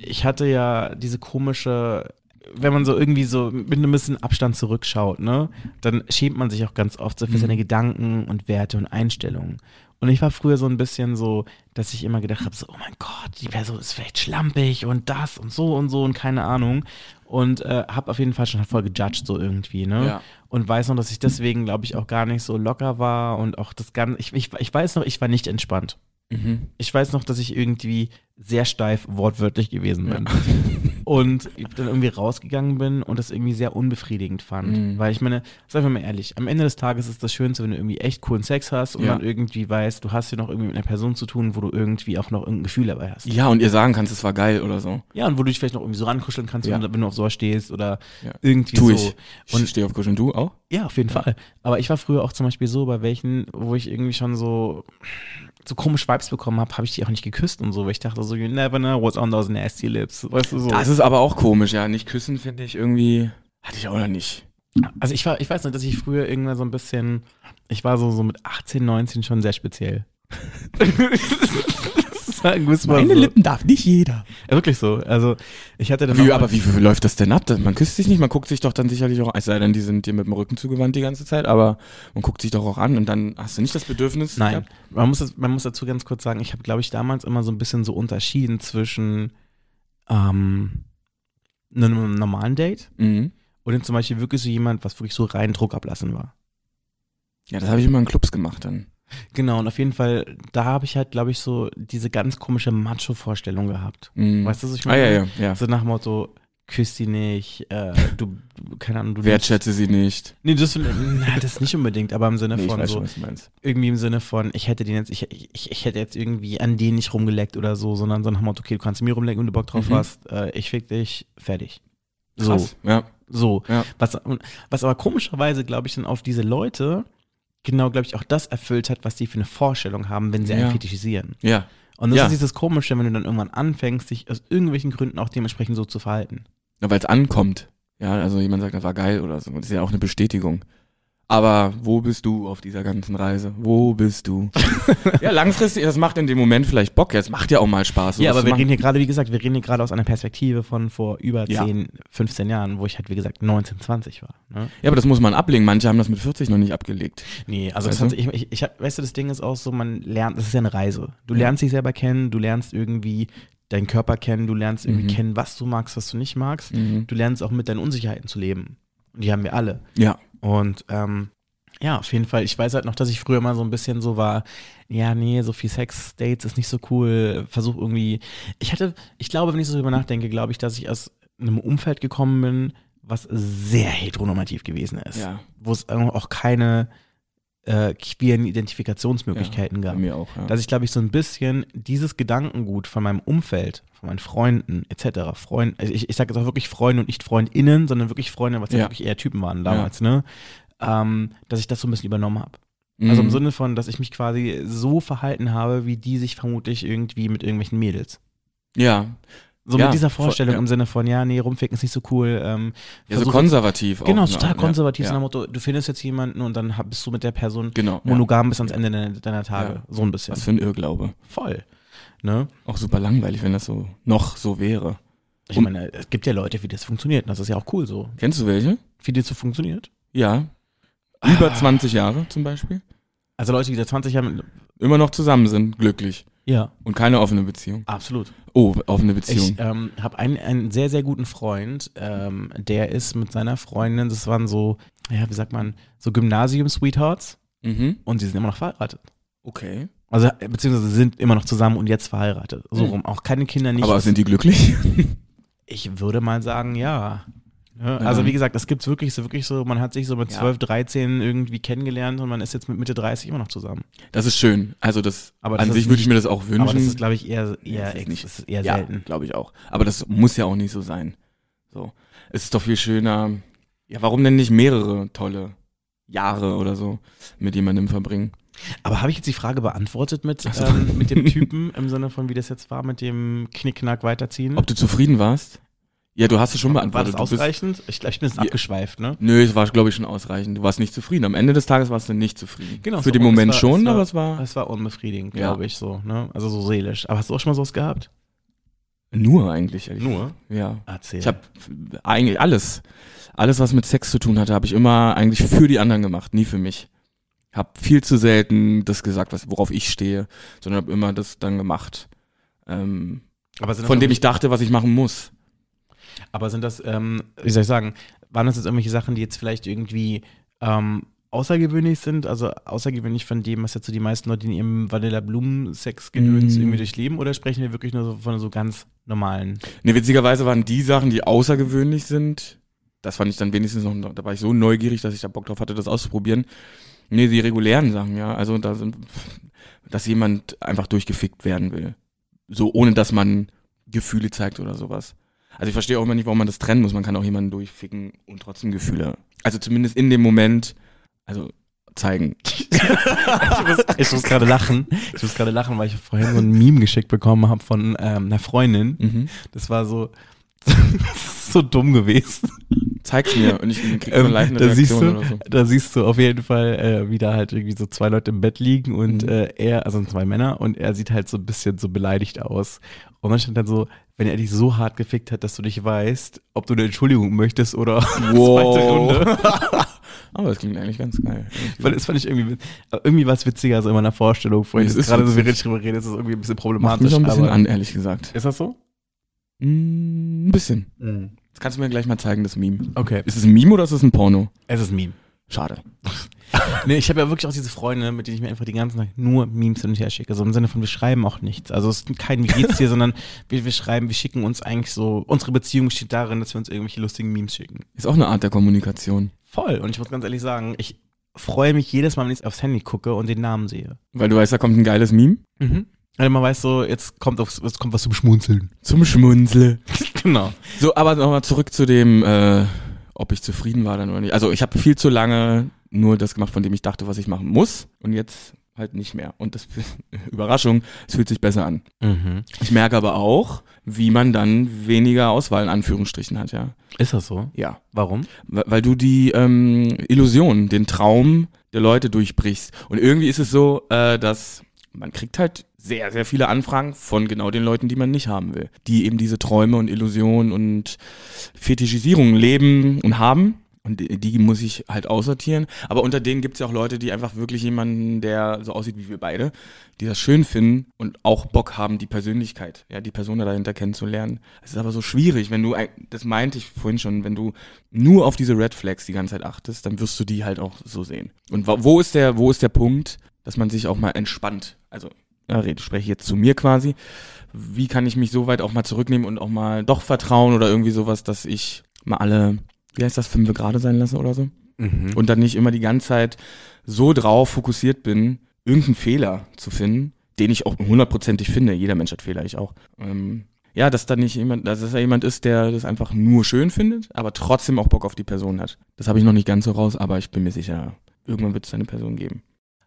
ich hatte ja diese komische, wenn man so irgendwie so mit einem bisschen Abstand zurückschaut, ne, dann schämt man sich auch ganz oft so für Mhm. seine Gedanken und Werte und Einstellungen. Und ich war früher so ein bisschen so, dass ich immer gedacht habe, so, oh mein Gott, die Person ist vielleicht schlampig und das und so und so und keine Ahnung. Und äh, habe auf jeden Fall schon voll gejudged so irgendwie, ne? Ja. Und weiß noch, dass ich deswegen, glaube ich, auch gar nicht so locker war und auch das Ganze, ich, ich, ich weiß noch, ich war nicht entspannt. Mhm. Ich weiß noch, dass ich irgendwie sehr steif wortwörtlich gewesen bin. [LAUGHS] Und ich dann irgendwie rausgegangen bin und das irgendwie sehr unbefriedigend fand. Mhm. Weil ich meine, sagen wir mal ehrlich, am Ende des Tages ist das Schönste, wenn du irgendwie echt coolen Sex hast und Ja. dann irgendwie weißt, du hast hier noch irgendwie mit einer Person zu tun, wo du irgendwie auch noch irgendein Gefühl dabei hast. Ja, und ihr sagen kannst, es war geil oder so. Ja, und wo du dich vielleicht noch irgendwie so rankuscheln kannst, Ja. wenn, du- auf sowas stehst oder Ja. irgendwie Tu so. ich. Ich Und stehe auf Kuscheln, du auch? ja, auf jeden Fall. Aber ich war früher auch zum Beispiel so, bei welchen, wo ich irgendwie schon so, so komisch Vibes bekommen habe, habe ich die auch nicht geküsst und so, weil ich dachte so, you never know what's on those nasty lips. Weißt du so? Das ist aber auch komisch, ja. Nicht küssen finde ich irgendwie, hatte ich auch noch nicht. also ich war, ich weiß nicht, dass ich früher irgendwann so ein bisschen, ich war so, so mit 18, 19 schon sehr speziell. [LAUGHS] Sagen wir's mal so. darf nicht jeder. Ja, wirklich so. Also ich hatte dann Wie, aber wie, wie läuft das denn ab? Man küsst sich nicht, man guckt sich doch dann sicherlich auch, es sei denn, die sind dir mit dem Rücken zugewandt die ganze Zeit, aber man guckt sich doch auch an und dann hast du nicht das Bedürfnis. Nein, gehabt? man muss, das, man muss dazu ganz kurz sagen, ich habe, glaube ich, damals immer so ein bisschen so unterschieden zwischen ähm, einem normalen Date Mhm. und dann zum Beispiel wirklich so jemand, was wirklich so rein Druck ablassen war. Ja, das habe ich immer in Clubs gemacht dann. Genau, und auf jeden Fall, da habe ich halt, glaube ich, so diese ganz komische Macho-Vorstellung gehabt. Mhm. Weißt du, was ich Ah, meine? ja, ja, ja. So nach dem Motto, küss die nicht, äh, du, keine Ahnung, du Wertschätze sie nicht. Nee, das, na, das nicht unbedingt, aber im Sinne Nee, von so, schon, irgendwie im Sinne von, ich hätte den jetzt, ich, ich, ich hätte jetzt irgendwie an den nicht rumgeleckt oder so, sondern so nach dem Motto, okay, du kannst mir rumlecken, wenn du Bock drauf Mhm. hast, äh, ich fick dich, fertig. So, Krass. Ja. so. Ja. Was, was aber komischerweise, glaube ich, dann auf diese Leute genau, glaube ich, auch das erfüllt hat, was die für eine Vorstellung haben, wenn sie Ja. einen fetischisieren. Ja. Und das Ja. ist dieses Komische, wenn du dann irgendwann anfängst, dich aus irgendwelchen Gründen auch dementsprechend so zu verhalten. Ja, weil es ankommt. Ja, also jemand sagt, das war geil oder so. Das ist ja auch eine Bestätigung. Aber wo bist du auf dieser ganzen Reise? Wo bist du? [LAUGHS] ja, langfristig, das macht in dem Moment vielleicht Bock. Es macht ja auch mal Spaß. ja, aber wir machen. reden hier gerade, wie gesagt, wir reden hier gerade aus einer Perspektive von vor über Ja. 10, 15 Jahren, wo ich halt, wie gesagt, 19, 20 war. Ne? Ja, aber das muss man ablegen. Manche haben das mit 40 noch nicht abgelegt. Nee, also das Weißt hat, du? ich, ich, ich hab, weißt du, das Ding ist auch so, man lernt, das ist ja eine Reise. Du Ja. lernst dich selber kennen, du lernst irgendwie deinen Körper kennen, du lernst irgendwie Mhm. kennen, was du magst, was du nicht magst. Mhm. Du lernst auch mit deinen Unsicherheiten zu leben. Und die haben wir alle. Ja. Und ähm, ja, auf jeden Fall. Ich weiß halt noch, dass ich früher mal so ein bisschen so war, ja, nee, so viel Sex-Dates ist nicht so cool. Versuch irgendwie. Ich hatte, ich glaube, wenn ich so drüber nachdenke, glaube ich, dass ich aus einem Umfeld gekommen bin, was sehr heteronormativ gewesen ist. Ja. Wo es auch keine äh, queeren Identifikationsmöglichkeiten Bei gab. mir auch. Ja. Dass ich, glaube ich, so ein bisschen dieses Gedankengut von meinem Umfeld, von meinen Freunden etc., Freund, also ich, ich sage jetzt auch wirklich Freunde und nicht FreundInnen, sondern wirklich Freunde, was ja, Ja. wirklich eher Typen waren damals, ne? Ähm, dass ich das so ein bisschen übernommen habe. Mhm. Also im Sinne von, dass ich mich quasi so verhalten habe, wie die sich vermutlich irgendwie mit irgendwelchen Mädels. Ja. So Ja, mit dieser Vorstellung ja. im Sinne von, ja, nee, rumficken ist nicht so cool. Ähm, Ja, so konservativ auch. Genau, ne? total Ja. konservativ. So Ja. nach Motto, du findest jetzt jemanden und dann bist du mit der Person Genau. ja. monogam bis ans Ende deiner, deiner Tage. Ja. So ein bisschen. Was für ein Irrglaube. Voll. Ne? Auch super langweilig, wenn das so noch so wäre. Ich Und- meine, es gibt ja Leute, die das funktioniert. Und das ist ja auch cool so. Kennst du welche? Die das so funktioniert. Ja. Über 20 Jahre zum Beispiel. Also Leute, die seit 20 Jahren. Immer noch zusammen sind, glücklich. Ja, Und keine offene Beziehung. absolut. Oh, offene Beziehung. Ich ähm, habe einen, einen sehr, sehr guten Freund, ähm, der ist mit seiner Freundin, das waren so, ja, wie sagt man, so Gymnasium-Sweethearts mhm. und die sind immer noch verheiratet. Okay. Also, äh, beziehungsweise sind immer noch zusammen und jetzt verheiratet. So Mhm. rum. Auch keine Kinder, nicht. Aber sind die glücklich? [LAUGHS] ich würde mal sagen, ja. Ja, also Ja. wie gesagt, das gibt's wirklich so, wirklich so, man hat sich so mit Ja. 12, 13 irgendwie kennengelernt und man ist jetzt mit Mitte 30 immer noch zusammen. Das ist schön. Also das, Aber an das sich ist würde ich mir das auch wünschen. Aber das ist, glaube ich, eher, eher, das ist nicht- das ist eher ja, selten. glaube ich auch. Aber das muss ja auch nicht so sein. So. Es ist doch viel schöner. Ja, warum denn nicht mehrere tolle Jahre oder so mit jemandem verbringen? Aber habe ich jetzt die Frage beantwortet mit, Ach so. ähm, mit dem [LAUGHS] Typen im Sinne von, wie das jetzt war, mit dem Knickknack weiterziehen? Ob du zufrieden warst? Ja, du hast es schon war beantwortet. das Du bist- ausreichend? Ich glaube, ich bin jetzt Ja. abgeschweift, ne? Nö, es war, glaube ich, schon ausreichend. Du warst nicht zufrieden. Am Ende des Tages warst du nicht zufrieden. Genau, Für den es Moment war- schon, es war- aber es war Das war unbefriedigend, Ja. glaube ich, so, ne? Also so seelisch. Aber hast du auch schon mal sowas gehabt? nur eigentlich. ehrlich Nur? Ja. Erzähl. Ich habe eigentlich alles, alles, was mit Sex zu tun hatte, habe ich immer eigentlich für die anderen gemacht, nie für mich. Hab viel zu selten das gesagt, was, worauf ich stehe, sondern habe immer das dann gemacht, ähm, aber das von dem ich dachte, was ich machen muss. Aber sind das, ähm, wie soll ich sagen, waren das jetzt irgendwelche Sachen, die jetzt vielleicht irgendwie ähm, außergewöhnlich sind? Also außergewöhnlich von dem, was jetzt so die meisten Leute in ihrem Vanilla-Blumen-Sex-Gedöns Mm. irgendwie durchleben? Oder sprechen wir wirklich nur so von so ganz normalen? Ne, witzigerweise waren die Sachen, die außergewöhnlich sind, das fand ich dann wenigstens noch, da war ich so neugierig, dass ich da Bock drauf hatte, das auszuprobieren. Nee, die regulären Sachen, ja. Also da sind, dass jemand einfach durchgefickt werden will. So, ohne dass man Gefühle zeigt oder sowas. Also ich verstehe auch immer nicht, warum man das trennen muss. Man kann auch jemanden durchficken und trotzdem Gefühle. Also zumindest in dem Moment, also zeigen. [LAUGHS] Ich muss gerade lachen. Ich muss gerade lachen, weil ich vorhin so ein Meme geschickt bekommen habe von ähm, einer Freundin. Mhm. Das war so, [LAUGHS] so dumm gewesen. Zeig's mir und ich krieg Ähm, eine leitende da siehst Reaktion du, oder so. da siehst du auf jeden Fall, äh, wie da halt irgendwie so zwei Leute im Bett liegen und Mhm. äh, er, also zwei Männer, und er sieht halt so ein bisschen so beleidigt aus. Und dann stand dann so, wenn er dich so hart gefickt hat, dass du nicht weißt, ob du eine Entschuldigung möchtest oder [LAUGHS] zweite Runde. [LAUGHS] Aber das klingt eigentlich ganz geil. Weil das fand ich irgendwie, irgendwie was witziger so in meiner Vorstellung. Vorhin Es ist gerade so, wie richtig drüber reden, ist das irgendwie ein bisschen Macht problematisch. mich auch ein bisschen aber, an, ehrlich gesagt. Ist das so? Mm, ein bisschen. Das kannst du mir gleich mal zeigen, das Meme. Okay. Ist es ein Meme oder ist es ein Porno? Es ist ein Meme. Schade. [LAUGHS] Nee, ich habe ja wirklich auch diese Freunde, mit denen ich mir einfach den ganzen Tag nur Memes hin und her schicke. So im Sinne von, wir schreiben auch nichts. Also es ist kein Wie geht's dir, [LAUGHS] sondern wir, wir schreiben, wir schicken uns eigentlich so, unsere Beziehung steht darin, dass wir uns irgendwelche lustigen Memes schicken. Ist auch eine Art der Kommunikation. Voll. Und ich muss ganz ehrlich sagen, ich freue mich jedes Mal, wenn ich aufs Handy gucke und den Namen sehe. Weil du weißt, da kommt ein geiles Meme. Mhm. Also man weiß so, jetzt kommt, aufs, jetzt kommt was zum Schmunzeln. Zum Schmunzeln. [LAUGHS] genau. So, aber nochmal zurück zu dem, äh, ob ich zufrieden war dann oder nicht. Also ich habe viel zu lange nur das gemacht, von dem ich dachte, was ich machen muss. Und jetzt halt nicht mehr. Und das, [LAUGHS] Überraschung, es fühlt sich besser an. Mhm. Ich merke aber auch, wie man dann weniger Auswahl in Anführungsstrichen hat, ja. Ist das so? Ja. Warum? Weil weil du die ähm, Illusion, den Traum der Leute durchbrichst. Und irgendwie ist es so, äh, dass man kriegt halt sehr, sehr viele Anfragen von genau den Leuten, die man nicht haben will. Die eben diese Träume und Illusionen und Fetischisierung leben und haben. Und die, muss ich halt aussortieren. Aber unter denen gibt es ja auch Leute, die einfach wirklich jemanden, der so aussieht wie wir beide, die das schön finden und auch Bock haben, die Persönlichkeit, ja, die Person dahinter kennenzulernen. Es ist aber so schwierig, wenn du, das meinte ich vorhin schon, wenn du nur auf diese Red Flags die ganze Zeit achtest, dann wirst du die halt auch so sehen. Und wo ist der, wo ist der Punkt, dass man sich auch mal entspannt? Also, ja, rede, spreche jetzt zu mir quasi. Wie kann ich mich so weit auch mal zurücknehmen und auch mal doch vertrauen oder irgendwie sowas, dass ich mal alle, wie heißt das, fünf gerade sein lasse oder so? Mhm. und dann nicht immer die ganze Zeit so drauf fokussiert bin, irgendeinen Fehler zu finden, den ich auch hundertprozentig finde. Jeder Mensch hat Fehler, ich auch. Ähm, ja, dass da nicht jemand, dass es da jemand ist, der das einfach nur schön findet, aber trotzdem auch Bock auf die Person hat. Das habe ich noch nicht ganz so raus, aber ich bin mir sicher, irgendwann wird es eine Person geben.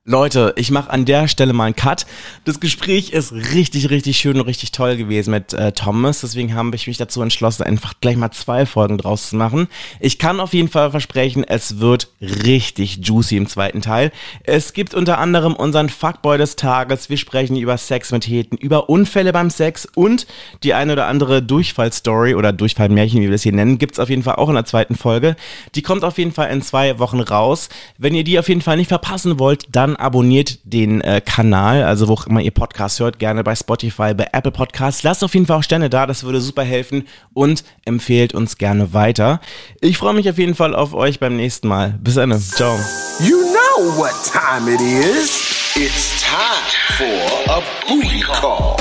Leute, ich mache an der Stelle mal einen Cut. Das Gespräch ist richtig, richtig schön und richtig toll gewesen mit äh, Thomas. Deswegen habe ich mich dazu entschlossen, einfach gleich mal zwei Folgen draus zu machen. Ich kann auf jeden Fall versprechen, es wird richtig juicy im zweiten Teil. Es gibt unter anderem unseren Fuckboy des Tages. Wir sprechen über Sex mit Heten, über Unfälle beim Sex und die eine oder andere Durchfallstory oder Durchfallmärchen, wie wir das hier nennen, gibt's auf jeden Fall auch in der zweiten Folge. Die kommt auf jeden Fall in zwei Wochen raus. Wenn ihr die auf jeden Fall nicht verpassen wollt, dann abonniert den äh, Kanal, also wo auch immer ihr Podcast hört, gerne bei Spotify, bei Apple Podcasts. Lasst auf jeden Fall auch Sterne da, das würde super helfen und empfehlt uns gerne weiter. Ich freue mich auf jeden Fall auf euch beim nächsten Mal. Bis dann. Ciao. You know what time it is. It's time for a booty call.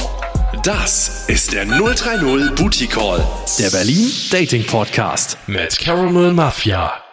Das ist der 030 Booty Call, der Berlin Dating Podcast mit Caramel Mafia.